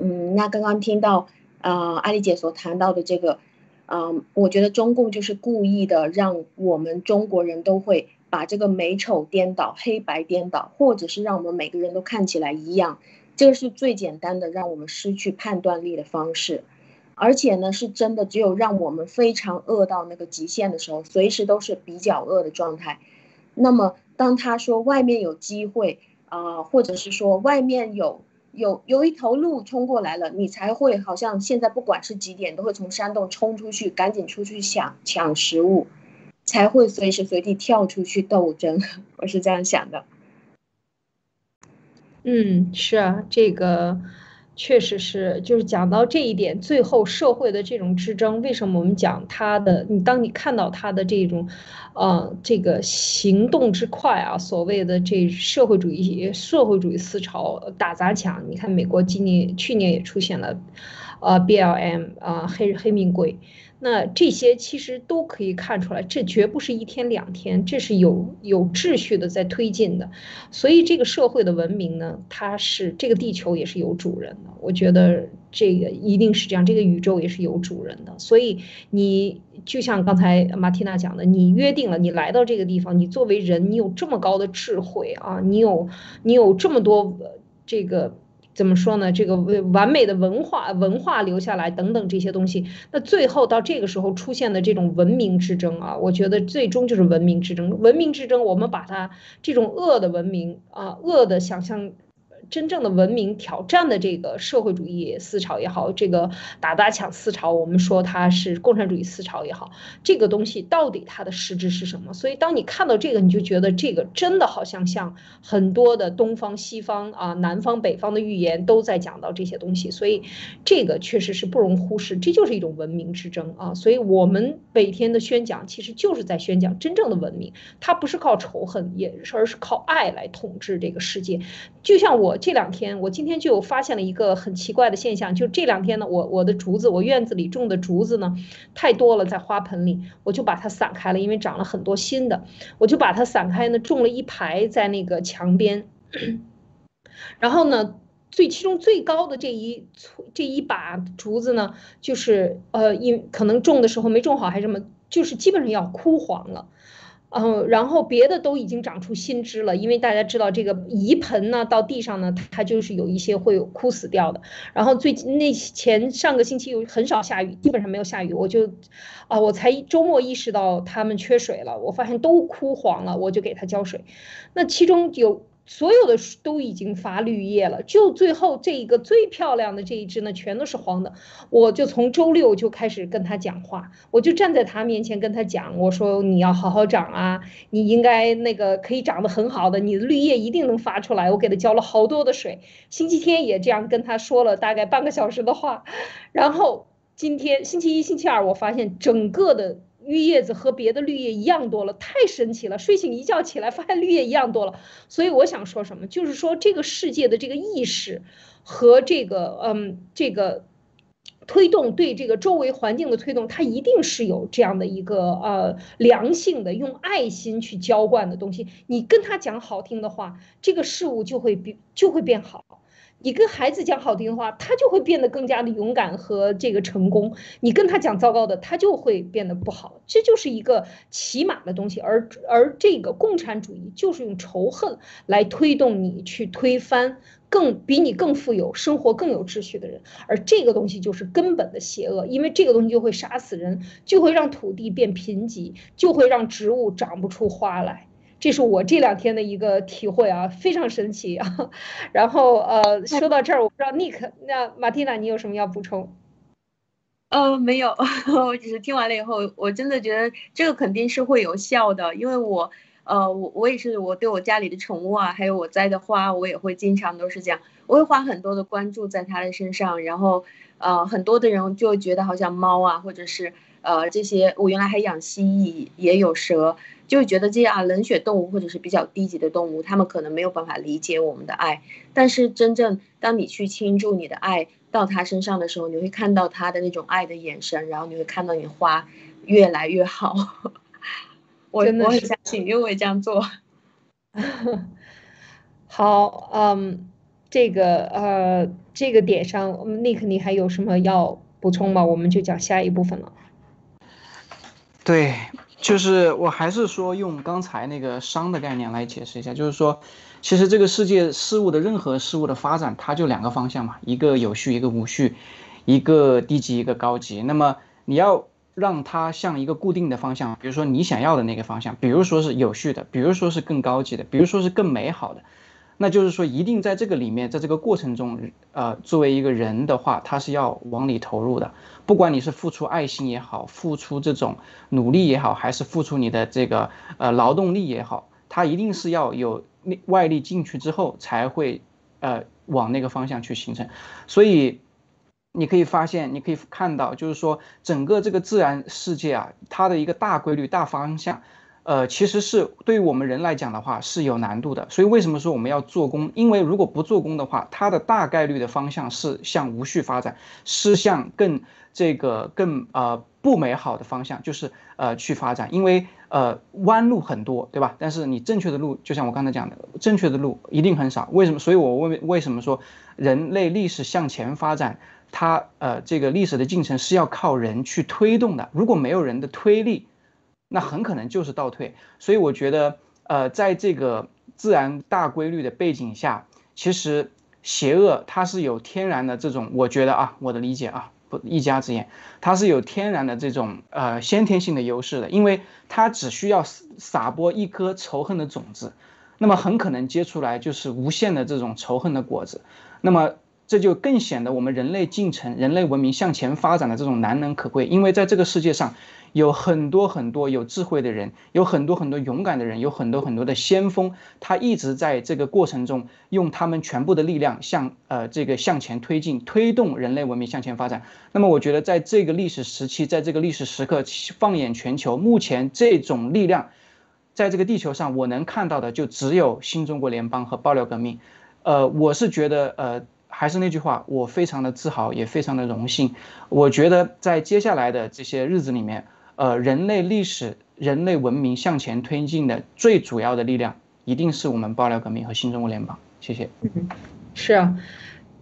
S2: 嗯，那刚刚听到啊，阿丽姐所谈到的这个，嗯，我觉得中共就是故意的，让我们中国人都会把这个美丑颠倒、黑白颠倒，或者是让我们每个人都看起来一样，这个是最简单的让我们失去判断力的方式，而且呢，是真的只有让我们非常饿到那个极限的时候，随时都是比较饿的状态。那么，当他说外面有机会啊，或者是说外面有有有一头鹿冲过来了，你才会好像现在不管是几点，都会从山洞冲出去，赶紧出去抢抢食物，才会随时随地跳出去斗争。我是这样想的。
S1: 嗯，是啊，这个确实是，就是讲到这一点，最后社会的这种之争，为什么我们讲他的？你当你看到他的这种，呃，这个行动之快啊，所谓的这社会主义社会主义思潮打砸抢，你看美国今年去年也出现了，呃，BLM 啊，黑黑命贵。那这些其实都可以看出来，这绝不是一天两天，这是有有秩序的在推进的。所以这个社会的文明呢，它是这个地球也是有主人的。我觉得这个一定是这样，这个宇宙也是有主人的。所以你就像刚才马蒂娜讲的，你约定了，你来到这个地方，你作为人，你有这么高的智慧啊，你有你有这么多这个。怎么说呢？这个完美的文化文化留下来等等这些东西，那最后到这个时候出现的这种文明之争啊，我觉得最终就是文明之争。文明之争，我们把它这种恶的文明啊，恶的想象。真正的文明挑战的这个社会主义思潮也好，这个打砸抢思潮，我们说它是共产主义思潮也好，这个东西到底它的实质是什么？所以当你看到这个，你就觉得这个真的好像像很多的东方、西方啊、南方、北方的预言都在讲到这些东西，所以这个确实是不容忽视，这就是一种文明之争啊！所以我们每天的宣讲其实就是在宣讲真正的文明，它不是靠仇恨，也而是靠爱来统治这个世界，就像我。这两天，我今天就发现了一个很奇怪的现象，就这两天呢，我我的竹子，我院子里种的竹子呢，太多了，在花盆里，我就把它散开了，因为长了很多新的，我就把它散开呢，种了一排在那个墙边，然后呢，最其中最高的这一这一把竹子呢，就是呃，因可能种的时候没种好还是什么，就是基本上要枯黄了。嗯，然后别的都已经长出新枝了，因为大家知道这个移盆呢，到地上呢，它就是有一些会枯死掉的。然后最近那前上个星期有很少下雨，基本上没有下雨，我就，啊，我才周末意识到它们缺水了，我发现都枯黄了，我就给它浇水。那其中有。所有的都已经发绿叶了，就最后这一个最漂亮的这一只呢，全都是黄的。我就从周六就开始跟他讲话，我就站在他面前跟他讲，我说你要好好长啊，你应该那个可以长得很好的，你的绿叶一定能发出来。我给他浇了好多的水，星期天也这样跟他说了大概半个小时的话，然后今天星期一、星期二，我发现整个的。绿叶子和别的绿叶一样多了，太神奇了！睡醒一觉起来，发现绿叶一样多了。所以我想说什么，就是说这个世界的这个意识和这个嗯这个推动对这个周围环境的推动，它一定是有这样的一个呃良性的，用爱心去浇灌的东西。你跟他讲好听的话，这个事物就会变就会变好。你跟孩子讲好听的话，他就会变得更加的勇敢和这个成功。你跟他讲糟糕的，他就会变得不好。这就是一个起码的东西。而而这个共产主义就是用仇恨来推动你去推翻更比你更富有、生活更有秩序的人。而这个东西就是根本的邪恶，因为这个东西就会杀死人，就会让土地变贫瘠，就会让植物长不出花来。这是我这两天的一个体会啊，非常神奇啊。然后呃，说到这儿，我不知道 Nick，那马蒂娜，你有什么要补充？
S2: 呃，没有，我只是听完了以后，我真的觉得这个肯定是会有效的，因为我呃，我我也是，我对我家里的宠物啊，还有我栽的花，我也会经常都是这样，我会花很多的关注在它的身上，然后呃，很多的人就觉得好像猫啊，或者是呃这些，我原来还养蜥蜴，也有蛇。就会觉得这样冷血动物或者是比较低级的动物，他们可能没有办法理解我们的爱。但是真正当你去倾注你的爱到他身上的时候，你会看到他的那种爱的眼神，然后你会看到你花越来越好。我我很相信，因为我也这样做。
S1: 好，嗯，这个呃这个点上，Nick，你还有什么要补充吗？我们就讲下一部分了。
S3: 对。就是我还是说用刚才那个熵的概念来解释一下，就是说，其实这个世界事物的任何事物的发展，它就两个方向嘛，一个有序，一个无序，一个低级，一个高级。那么你要让它向一个固定的方向，比如说你想要的那个方向，比如说是有序的，比如说是更高级的，比如说是更美好的。那就是说，一定在这个里面，在这个过程中，呃，作为一个人的话，他是要往里投入的。不管你是付出爱心也好，付出这种努力也好，还是付出你的这个呃劳动力也好，他一定是要有外力进去之后，才会呃往那个方向去形成。所以你可以发现，你可以看到，就是说整个这个自然世界啊，它的一个大规律、大方向。呃，其实是对于我们人来讲的话是有难度的，所以为什么说我们要做工？因为如果不做工的话，它的大概率的方向是向无序发展，是向更这个更呃不美好的方向，就是呃去发展。因为呃弯路很多，对吧？但是你正确的路，就像我刚才讲的，正确的路一定很少。为什么？所以我问为什么说人类历史向前发展，它呃这个历史的进程是要靠人去推动的。如果没有人的推力，那很可能就是倒退，所以我觉得，呃，在这个自然大规律的背景下，其实邪恶它是有天然的这种，我觉得啊，我的理解啊，不一家之言，它是有天然的这种呃先天性的优势的，因为它只需要撒播一颗仇恨的种子，那么很可能结出来就是无限的这种仇恨的果子，那么这就更显得我们人类进程、人类文明向前发展的这种难能可贵，因为在这个世界上。有很多很多有智慧的人，有很多很多勇敢的人，有很多很多的先锋，他一直在这个过程中用他们全部的力量向呃这个向前推进，推动人类文明向前发展。那么，我觉得在这个历史时期，在这个历史时刻，放眼全球，目前这种力量，在这个地球上，我能看到的就只有新中国联邦和爆料革命。呃，我是觉得呃。还是那句话，我非常的自豪，也非常的荣幸。我觉得在接下来的这些日子里面。呃，人类历史、人类文明向前推进的最主要的力量，一定是我们爆料革命和新中国联邦。谢谢。
S1: 是啊。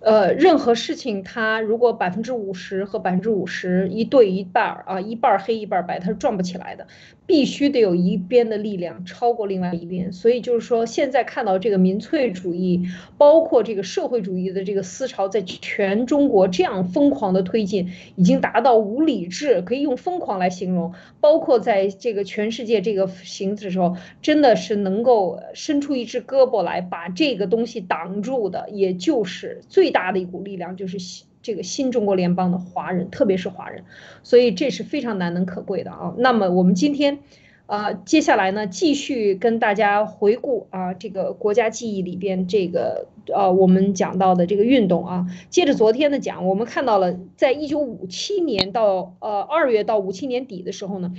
S1: 呃，任何事情，它如果百分之五十和百分之五十一对一半儿啊，一半儿黑一半儿白，它是转不起来的，必须得有一边的力量超过另外一边。所以就是说，现在看到这个民粹主义，包括这个社会主义的这个思潮，在全中国这样疯狂的推进，已经达到无理智，可以用疯狂来形容。包括在这个全世界这个形的时候，真的是能够伸出一只胳膊来把这个东西挡住的，也就是最。大的一股力量就是这个新中国联邦的华人，特别是华人，所以这是非常难能可贵的啊。那么我们今天，呃，接下来呢，继续跟大家回顾啊，这个国家记忆里边这个呃，我们讲到的这个运动啊。接着昨天的讲，我们看到了，在一九五七年到呃二月到五七年底的时候呢，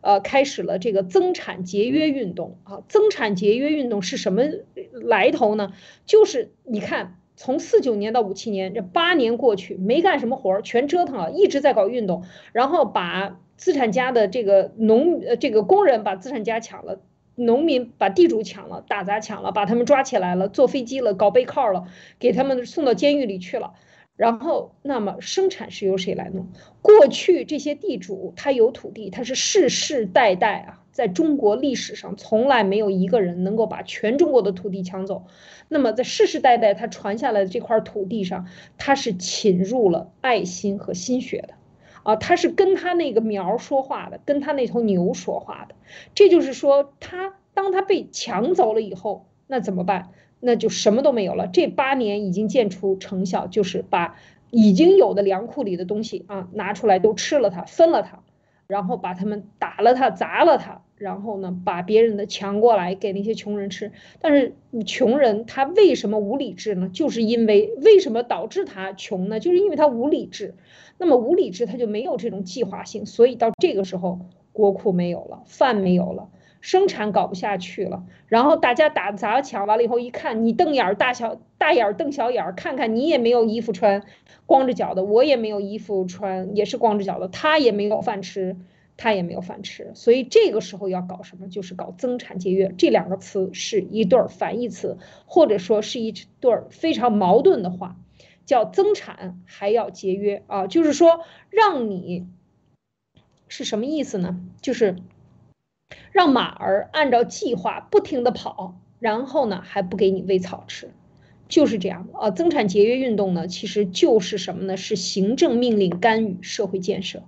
S1: 呃，开始了这个增产节约运动啊。增产节约运动是什么来头呢？就是你看。从四九年到五七年，这八年过去，没干什么活儿，全折腾了，一直在搞运动，然后把资产家的这个农呃这个工人把资产家抢了，农民把地主抢了，打砸抢了，把他们抓起来了，坐飞机了，搞背靠了，给他们送到监狱里去了。然后，那么生产是由谁来弄？过去这些地主他有土地，他是世世代代啊，在中国历史上从来没有一个人能够把全中国的土地抢走。那么在世世代代他传下来的这块土地上，他是侵入了爱心和心血的，啊，他是跟他那个苗说话的，跟他那头牛说话的。这就是说，他当他被抢走了以后，那怎么办？那就什么都没有了。这八年已经见出成效，就是把已经有的粮库里的东西啊拿出来都吃了它，分了它，然后把他们打了它，砸了它，然后呢把别人的抢过来给那些穷人吃。但是穷人他为什么无理智呢？就是因为为什么导致他穷呢？就是因为他无理智。那么无理智他就没有这种计划性，所以到这个时候国库没有了，饭没有了。生产搞不下去了，然后大家打砸抢完了以后，一看你瞪眼儿大小大眼儿瞪小眼儿，看看你也没有衣服穿，光着脚的，我也没有衣服穿，也是光着脚的，他也没有饭吃，他也没有饭吃，所以这个时候要搞什么？就是搞增产节约，这两个词是一对儿反义词，或者说是一对儿非常矛盾的话，叫增产还要节约啊，就是说让你是什么意思呢？就是。让马儿按照计划不停地跑，然后呢还不给你喂草吃，就是这样啊。增产节约运动呢，其实就是什么呢？是行政命令干预社会建设，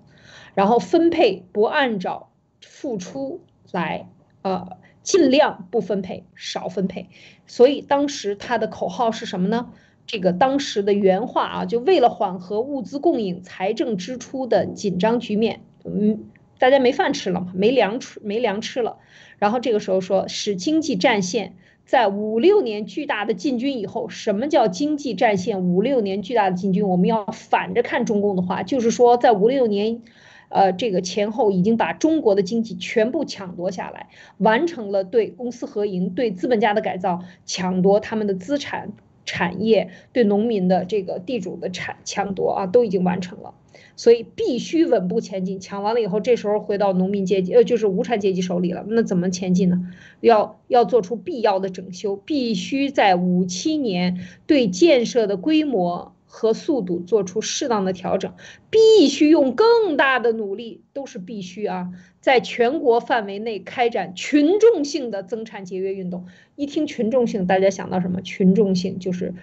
S1: 然后分配不按照付出来，呃，尽量不分配，少分配。所以当时他的口号是什么呢？这个当时的原话啊，就为了缓和物资供应、财政支出的紧张局面，嗯，大家没饭吃了嘛，没粮吃，没粮吃了。然后这个时候说，使经济战线在五六年巨大的进军以后，什么叫经济战线？五六年巨大的进军，我们要反着看中共的话，就是说在五六年，呃，这个前后已经把中国的经济全部抢夺下来，完成了对公私合营、对资本家的改造，抢夺他们的资产。产业对农民的这个地主的产抢夺啊，都已经完成了，所以必须稳步前进。抢完了以后，这时候回到农民阶级，呃，就是无产阶级手里了。那怎么前进呢？要要做出必要的整修，必须在五七年对建设的规模。和速度做出适当的调整，必须用更大的努力，都是必须啊！在全国范围内开展群众性的增产节约运动。一听群众性，大家想到什么？群众性就是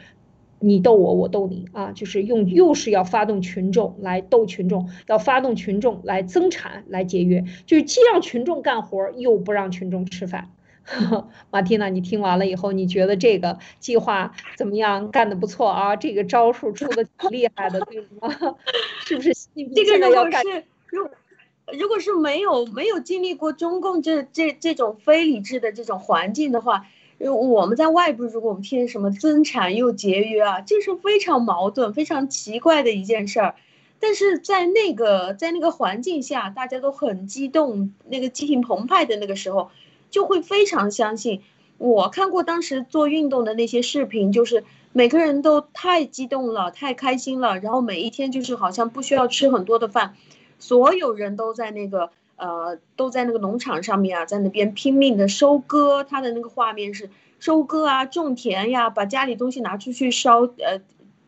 S1: 你斗我，我斗你啊！就是用又是要发动群众来斗群众，要发动群众来增产来节约，就是既让群众干活，又不让群众吃饭。马蒂娜，你听完了以后，你觉得这个计划怎么样？干得不错啊，这个招数出的挺厉害的，对吗？是不是？
S2: 这个如果是如如果是没有没有经历过中共这这这种非理智的这种环境的话，我们在外部，如果我们听什么增产又节约啊，这是非常矛盾、非常奇怪的一件事儿。但是在那个在那个环境下，大家都很激动，那个激情澎湃的那个时候。就会非常相信。我看过当时做运动的那些视频，就是每个人都太激动了，太开心了。然后每一天就是好像不需要吃很多的饭，所有人都在那个呃都在那个农场上面啊，在那边拼命的收割。他的那个画面是收割啊，种田呀，把家里东西拿出去烧，呃，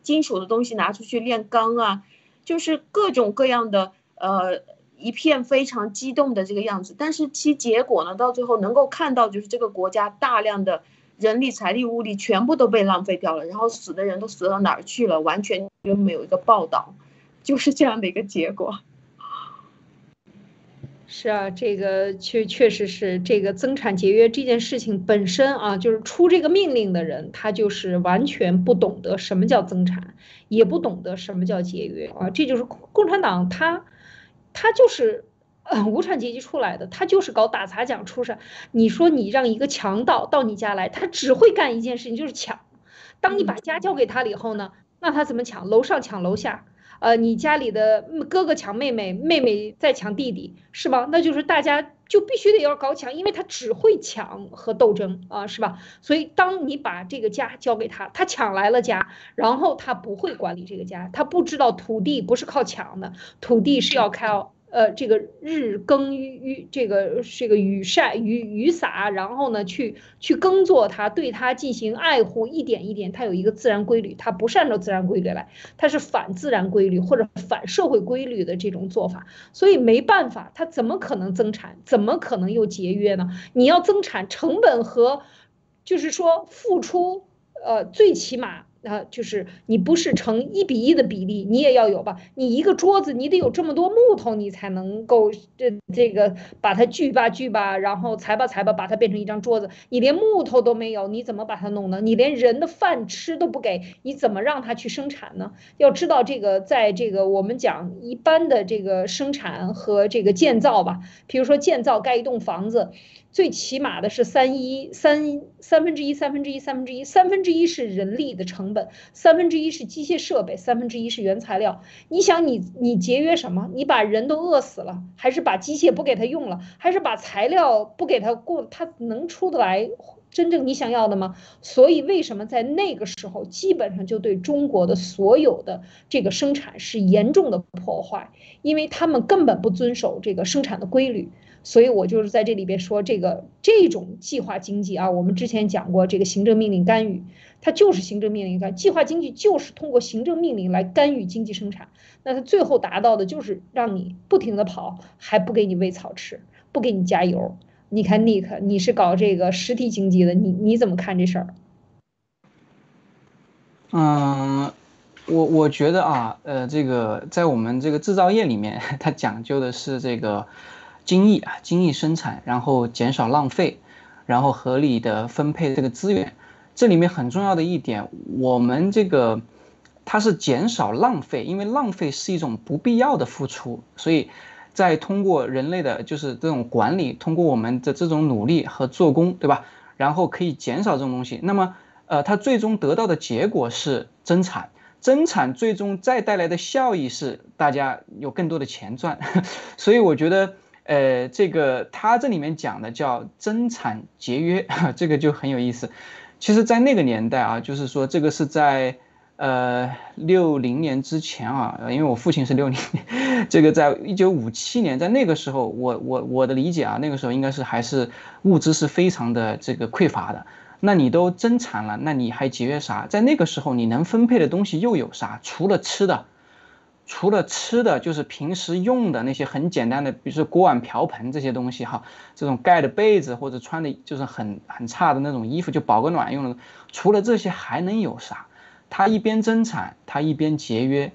S2: 金属的东西拿出去炼钢啊，就是各种各样的呃。一片非常激动的这个样子，但是其结果呢，到最后能够看到，就是这个国家大量的人力、财力、物力全部都被浪费掉了，然后死的人都死到哪儿去了，完全就没有一个报道，就是这样的一个结果。
S1: 是啊，这个确确实是这个增产节约这件事情本身啊，就是出这个命令的人，他就是完全不懂得什么叫增产，也不懂得什么叫节约啊，这就是共产党他。他就是，呃，无产阶级出来的，他就是搞打砸抢出身。你说你让一个强盗到你家来，他只会干一件事情，就是抢。当你把家交给他了以后呢，那他怎么抢？楼上抢楼下，呃，你家里的哥哥抢妹妹，妹妹再抢弟弟，是吧？那就是大家就必须得要搞抢，因为他只会抢和斗争啊，是吧？所以当你把这个家交给他，他抢来了家，然后他不会管理这个家，他不知道土地不是靠抢的，土地是要靠。呃，这个日耕雨，这个这个雨晒雨雨洒，然后呢，去去耕作它，对它进行爱护，一点一点，它有一个自然规律，它不是按照自然规律来，它是反自然规律或者反社会规律的这种做法，所以没办法，它怎么可能增产？怎么可能又节约呢？你要增产，成本和就是说付出，呃，最起码。啊，就是你不是成一比一的比例，你也要有吧？你一个桌子，你得有这么多木头，你才能够这这个把它锯吧锯吧，然后裁吧裁吧，把它变成一张桌子。你连木头都没有，你怎么把它弄呢？你连人的饭吃都不给，你怎么让它去生产呢？要知道这个，在这个我们讲一般的这个生产和这个建造吧，比如说建造盖一栋房子。最起码的是三一三三分之一三分之一三分之一三分之一是人力的成本，三分之一是机械设备，三分之一是原材料。你想你你节约什么？你把人都饿死了，还是把机械不给他用了，还是把材料不给他过？他能出得来真正你想要的吗？所以为什么在那个时候基本上就对中国的所有的这个生产是严重的破坏？因为他们根本不遵守这个生产的规律。所以我就是在这里边说这个这种计划经济啊，我们之前讲过这个行政命令干预，它就是行政命令干计划经济就是通过行政命令来干预经济生产，那它最后达到的就是让你不停的跑，还不给你喂草吃，不给你加油，你看，Nick，你是搞这个实体经济的，你你怎么看这事儿？
S3: 嗯，我我觉得啊，呃，这个在我们这个制造业里面，它讲究的是这个精益啊，精益生产，然后减少浪费，然后合理的分配这个资源。这里面很重要的一点，我们这个它是减少浪费，因为浪费是一种不必要的付出，所以在通过人类的就是这种管理，通过我们的这种努力和做工，对吧？然后可以减少这种东西。那么。呃，它最终得到的结果是增产，增产最终再带来的效益是大家有更多的钱赚，所以我觉得，呃，这个它这里面讲的叫增产节约，这个就很有意思。其实，在那个年代啊，就是说这个是在呃六零年之前啊，因为我父亲是六零，这个在一九五七年，在那个时候，我我我的理解啊，那个时候应该是还是物资是非常的这个匮乏的。那你都增产了，那你还节约啥？在那个时候，你能分配的东西又有啥？除了吃的，除了吃的就是平时用的那些很简单的，比如说锅碗瓢盆这些东西哈，这种盖的被子或者穿的就是很很差的那种衣服，就保个暖用的。除了这些还能有啥？他一边增产，他一边节约。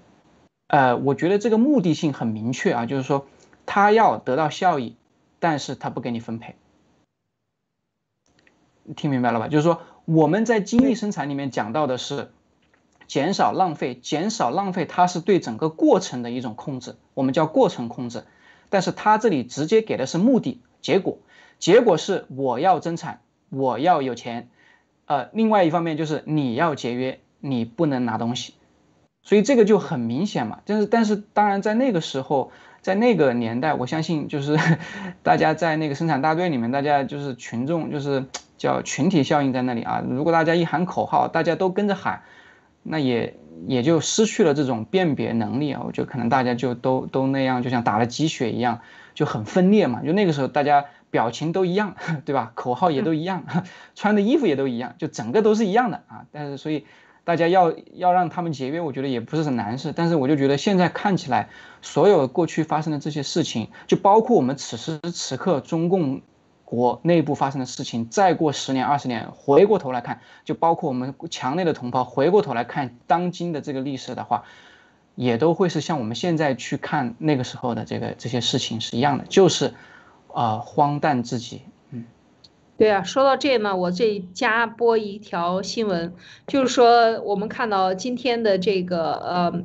S3: 呃，我觉得这个目的性很明确啊，就是说他要得到效益，但是他不给你分配。听明白了吧？就是说，我们在精益生产里面讲到的是减少浪费，减少浪费，它是对整个过程的一种控制，我们叫过程控制。但是它这里直接给的是目的结果，结果是我要增产，我要有钱。呃，另外一方面就是你要节约，你不能拿东西。所以这个就很明显嘛。但是，但是当然在那个时候，在那个年代，我相信就是 大家在那个生产大队里面，大家就是群众就是。叫群体效应在那里啊！如果大家一喊口号，大家都跟着喊，那也也就失去了这种辨别能力啊！我觉得可能大家就都都那样，就像打了鸡血一样，就很分裂嘛。就那个时候大家表情都一样，对吧？口号也都一样，穿的衣服也都一样，就整个都是一样的啊！但是所以大家要要让他们节约，我觉得也不是很难事。但是我就觉得现在看起来，所有过去发生的这些事情，就包括我们此时此刻中共。国内部发生的事情，再过十年、二十年，回过头来看，就包括我们墙内的同胞，回过头来看当今的这个历史的话，也都会是像我们现在去看那个时候的这个这些事情是一样的，就是，呃，荒诞至极。嗯，
S1: 对啊，说到这呢，我这加播一条新闻，就是说我们看到今天的这个呃。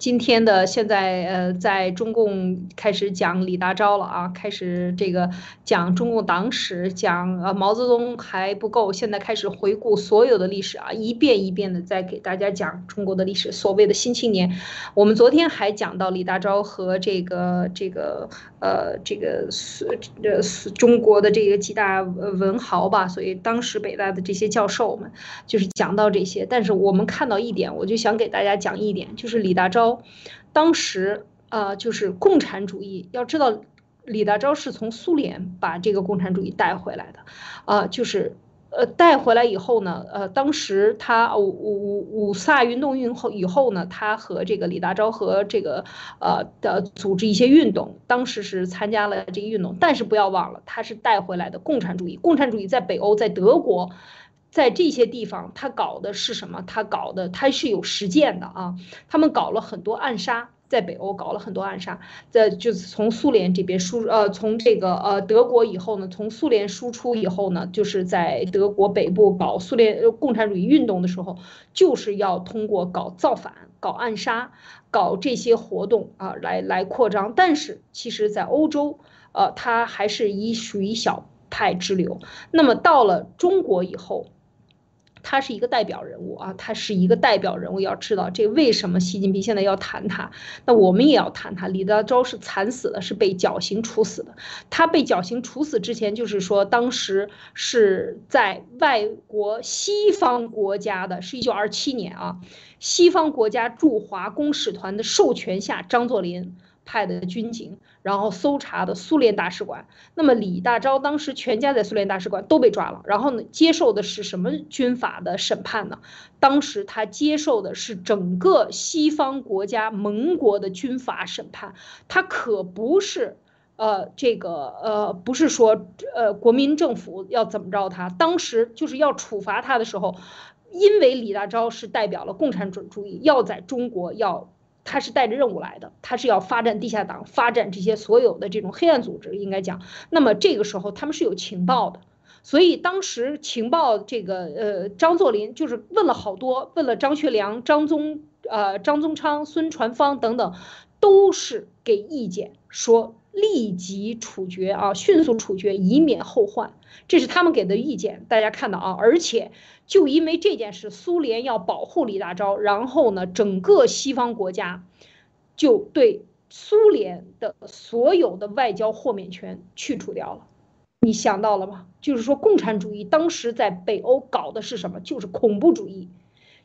S1: 今天的现在，呃，在中共开始讲李大钊了啊，开始这个讲中共党史，讲呃毛泽东还不够，现在开始回顾所有的历史啊，一遍一遍的在给大家讲中国的历史。所谓的新青年，我们昨天还讲到李大钊和这个这个呃这个呃中国的这个几大文豪吧，所以当时北大的这些教授们就是讲到这些。但是我们看到一点，我就想给大家讲一点，就是李大钊。当时，呃，就是共产主义。要知道，李大钊是从苏联把这个共产主义带回来的，啊，就是，呃，带回来以后呢，呃，当时他五五五五卅运动运后以后呢，他和这个李大钊和这个呃的组织一些运动，当时是参加了这个运动，但是不要忘了，他是带回来的共产主义。共产主义在北欧，在德国。在这些地方，他搞的是什么？他搞的他是有实践的啊。他们搞了很多暗杀，在北欧搞了很多暗杀，在就是从苏联这边输呃，从这个呃德国以后呢，从苏联输出以后呢，就是在德国北部搞苏联共产主义运动的时候，就是要通过搞造反、搞暗杀、搞这些活动啊，来来扩张。但是其实，在欧洲，呃，它还是以属于小派支流。那么到了中国以后。他是一个代表人物啊，他是一个代表人物。要知道这为什么习近平现在要谈他？那我们也要谈他。李大钊是惨死的，是被绞刑处死的。他被绞刑处死之前，就是说当时是在外国西方国家的，是一九二七年啊，西方国家驻华公使团的授权下，张作霖。派的军警，然后搜查的苏联大使馆。那么李大钊当时全家在苏联大使馆都被抓了，然后呢，接受的是什么军法的审判呢？当时他接受的是整个西方国家盟国的军法审判，他可不是。呃，这个呃，不是说呃国民政府要怎么着他，当时就是要处罚他的时候，因为李大钊是代表了共产主义，要在中国要。他是带着任务来的，他是要发展地下党，发展这些所有的这种黑暗组织，应该讲。那么这个时候他们是有情报的，所以当时情报这个呃张作霖就是问了好多，问了张学良、张宗呃张宗昌、孙传芳等等，都是给意见说立即处决啊，迅速处决，以免后患。这是他们给的意见，大家看到啊，而且。就因为这件事，苏联要保护李大钊，然后呢，整个西方国家就对苏联的所有的外交豁免权去除掉了。你想到了吗？就是说，共产主义当时在北欧搞的是什么？就是恐怖主义，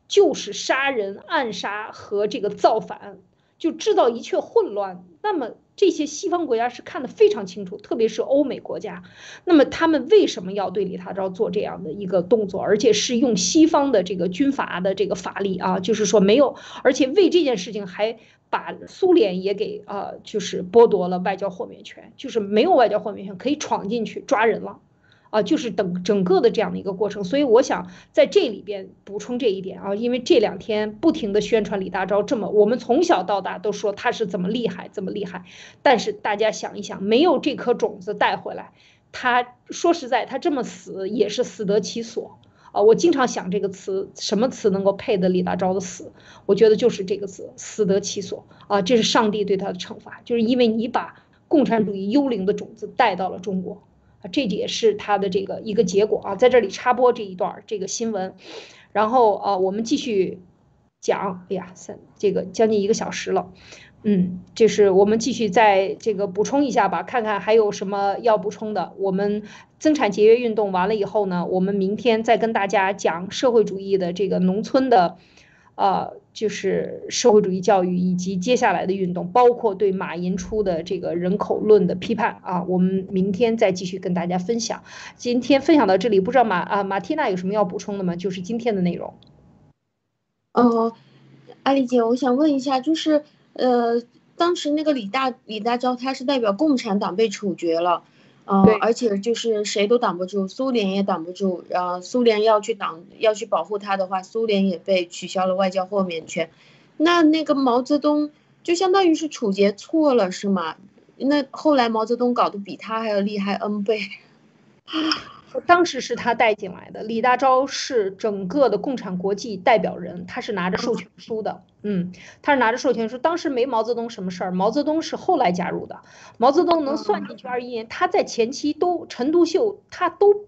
S1: 就是杀人、暗杀和这个造反，就制造一切混乱。那么。这些西方国家是看得非常清楚，特别是欧美国家。那么他们为什么要对李大钊做这样的一个动作，而且是用西方的这个军阀的这个法力啊？就是说没有，而且为这件事情还把苏联也给啊，就是剥夺了外交豁免权，就是没有外交豁免权可以闯进去抓人了。啊，就是等整个的这样的一个过程，所以我想在这里边补充这一点啊，因为这两天不停的宣传李大钊这么，我们从小到大都说他是怎么厉害，怎么厉害，但是大家想一想，没有这颗种子带回来，他说实在，他这么死也是死得其所啊。我经常想这个词，什么词能够配得李大钊的死？我觉得就是这个词，死得其所啊，这是上帝对他的惩罚，就是因为你把共产主义幽灵的种子带到了中国。这也是他的这个一个结果啊，在这里插播这一段这个新闻，然后啊，我们继续讲。哎呀，三这个将近一个小时了，嗯，就是我们继续再这个补充一下吧，看看还有什么要补充的。我们增产节约运动完了以后呢，我们明天再跟大家讲社会主义的这个农村的。呃，就是社会主义教育以及接下来的运动，包括对马寅初的这个人口论的批判啊，我们明天再继续跟大家分享。今天分享到这里，不知道马啊马缇娜有什么要补充的吗？就是今天的内容。
S2: 呃，艾丽姐，我想问一下，就是呃，当时那个李大李大钊他是代表共产党被处决了。呃，而且就是谁都挡不住，苏联也挡不住。然后苏联要去挡，要去保护他的话，苏联也被取消了外交豁免权。那那个毛泽东就相当于是处决错了，是吗？那后来毛泽东搞得比他还要厉害 N 倍。
S1: 当时是他带进来的，李大钊是整个的共产国际代表人，他是拿着授权书的，嗯，他是拿着授权书。当时没毛泽东什么事儿，毛泽东是后来加入的，毛泽东能算进去二一年，他在前期都陈独秀他都。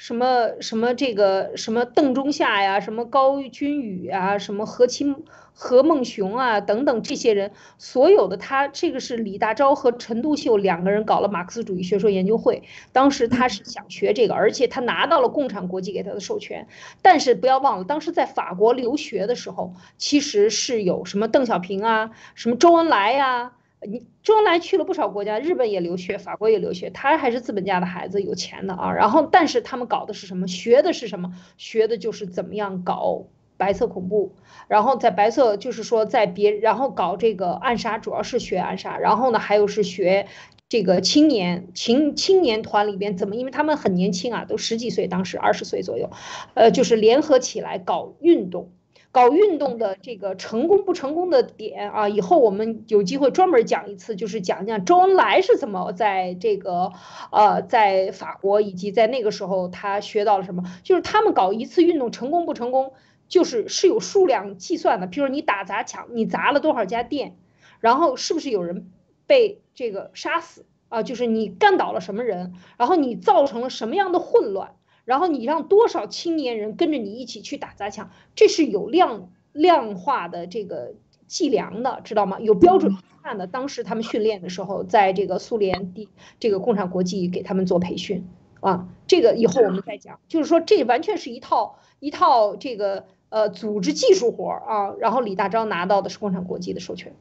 S1: 什么什么这个什么邓中夏呀，什么高君宇啊，什么何清何孟雄啊等等这些人，所有的他这个是李大钊和陈独秀两个人搞了马克思主义学说研究会，当时他是想学这个，而且他拿到了共产国际给他的授权，但是不要忘了，当时在法国留学的时候，其实是有什么邓小平啊，什么周恩来呀。你周恩来去了不少国家，日本也留学，法国也留学，他还是资本家的孩子，有钱的啊。然后，但是他们搞的是什么？学的是什么？学的就是怎么样搞白色恐怖。然后在白色，就是说在别，然后搞这个暗杀，主要是学暗杀。然后呢，还有是学这个青年青青年团里边怎么，因为他们很年轻啊，都十几岁，当时二十岁左右，呃，就是联合起来搞运动。搞运动的这个成功不成功的点啊，以后我们有机会专门讲一次，就是讲讲周恩来是怎么在这个呃在法国以及在那个时候他学到了什么，就是他们搞一次运动成功不成功，就是是有数量计算的，比如你打砸抢，你砸了多少家店，然后是不是有人被这个杀死啊？就是你干倒了什么人，然后你造成了什么样的混乱。然后你让多少青年人跟着你一起去打砸抢，这是有量量化的这个计量的，知道吗？有标准看的。当时他们训练的时候，在这个苏联地这个共产国际给他们做培训啊，这个以后我们再讲。就是说，这完全是一套一套这个呃组织技术活儿啊。然后李大钊拿到的是共产国际的授权，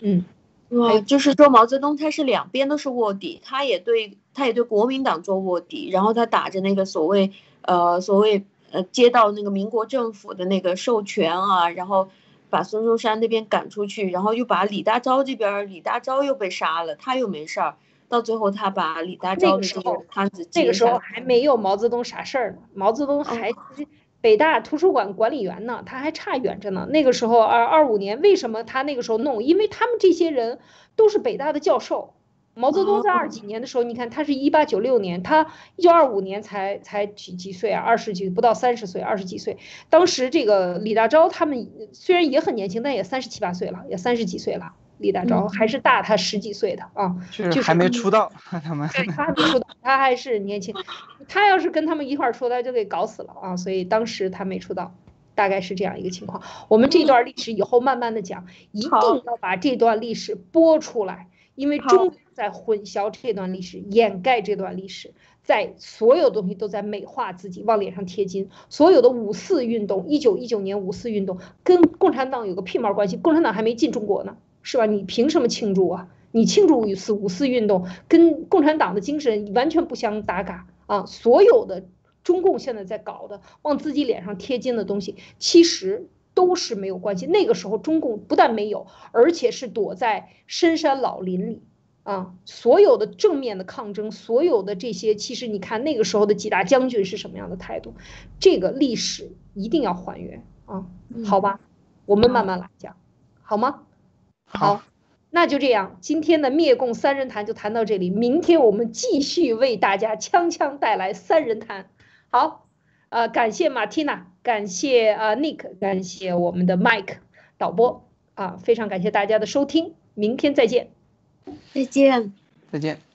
S1: 嗯。
S2: 哇，就是说毛泽东他是两边都是卧底，他也对他也对国民党做卧底，然后他打着那个所谓呃所谓呃接到那个民国政府的那个授权啊，然后把孙中山那边赶出去，然后又把李大钊这边李大钊又被杀了，他又没事儿，到最后他把李大钊的这个摊子
S1: 那个时候还没有毛泽东啥事儿呢，毛泽东还北大图书馆管理员呢，他还差远着呢。那个时候二二五年，为什么他那个时候弄？因为他们这些人都是北大的教授。毛泽东在二几年的时候，你看他是一八九六年，他一九二五年才才几几岁啊？二十几不到三十岁，二十几岁。当时这个李大钊他们虽然也很年轻，但也三十七八岁了，也三十几岁了。李大钊还是大他十几岁的啊，就是
S3: 还没出道，他们
S1: 对他还没出道，他还是年轻。他要是跟他们一块儿出道，就给搞死了啊！所以当时他没出道，大概是这样一个情况。我们这段历史以后慢慢的讲，一定要把这段历史播出来，因为中。在混淆这段历史，掩盖这段历史，在所有东西都在美化自己，往脸上贴金。所有的五四运动，一九一九年五四运动跟共产党有个屁毛关系？共产党还没进中国呢，是吧？你凭什么庆祝啊？你庆祝五四五四运动，跟共产党的精神完全不相搭嘎啊！所有的中共现在在搞的，往自己脸上贴金的东西，其实都是没有关系。那个时候中共不但没有，而且是躲在深山老林里。啊，所有的正面的抗争，所有的这些，其实你看那个时候的几大将军是什么样的态度，这个历史一定要还原啊，好吧，我们慢慢来讲，好吗？
S3: 好，
S1: 那就这样，今天的灭共三人谈就谈到这里，明天我们继续为大家锵锵带来三人谈。好，呃，感谢马蒂娜，感谢啊 Nick，感谢我们的 Mike 导播啊，非常感谢大家的收听，明天再见。
S2: 再见，
S3: 再见。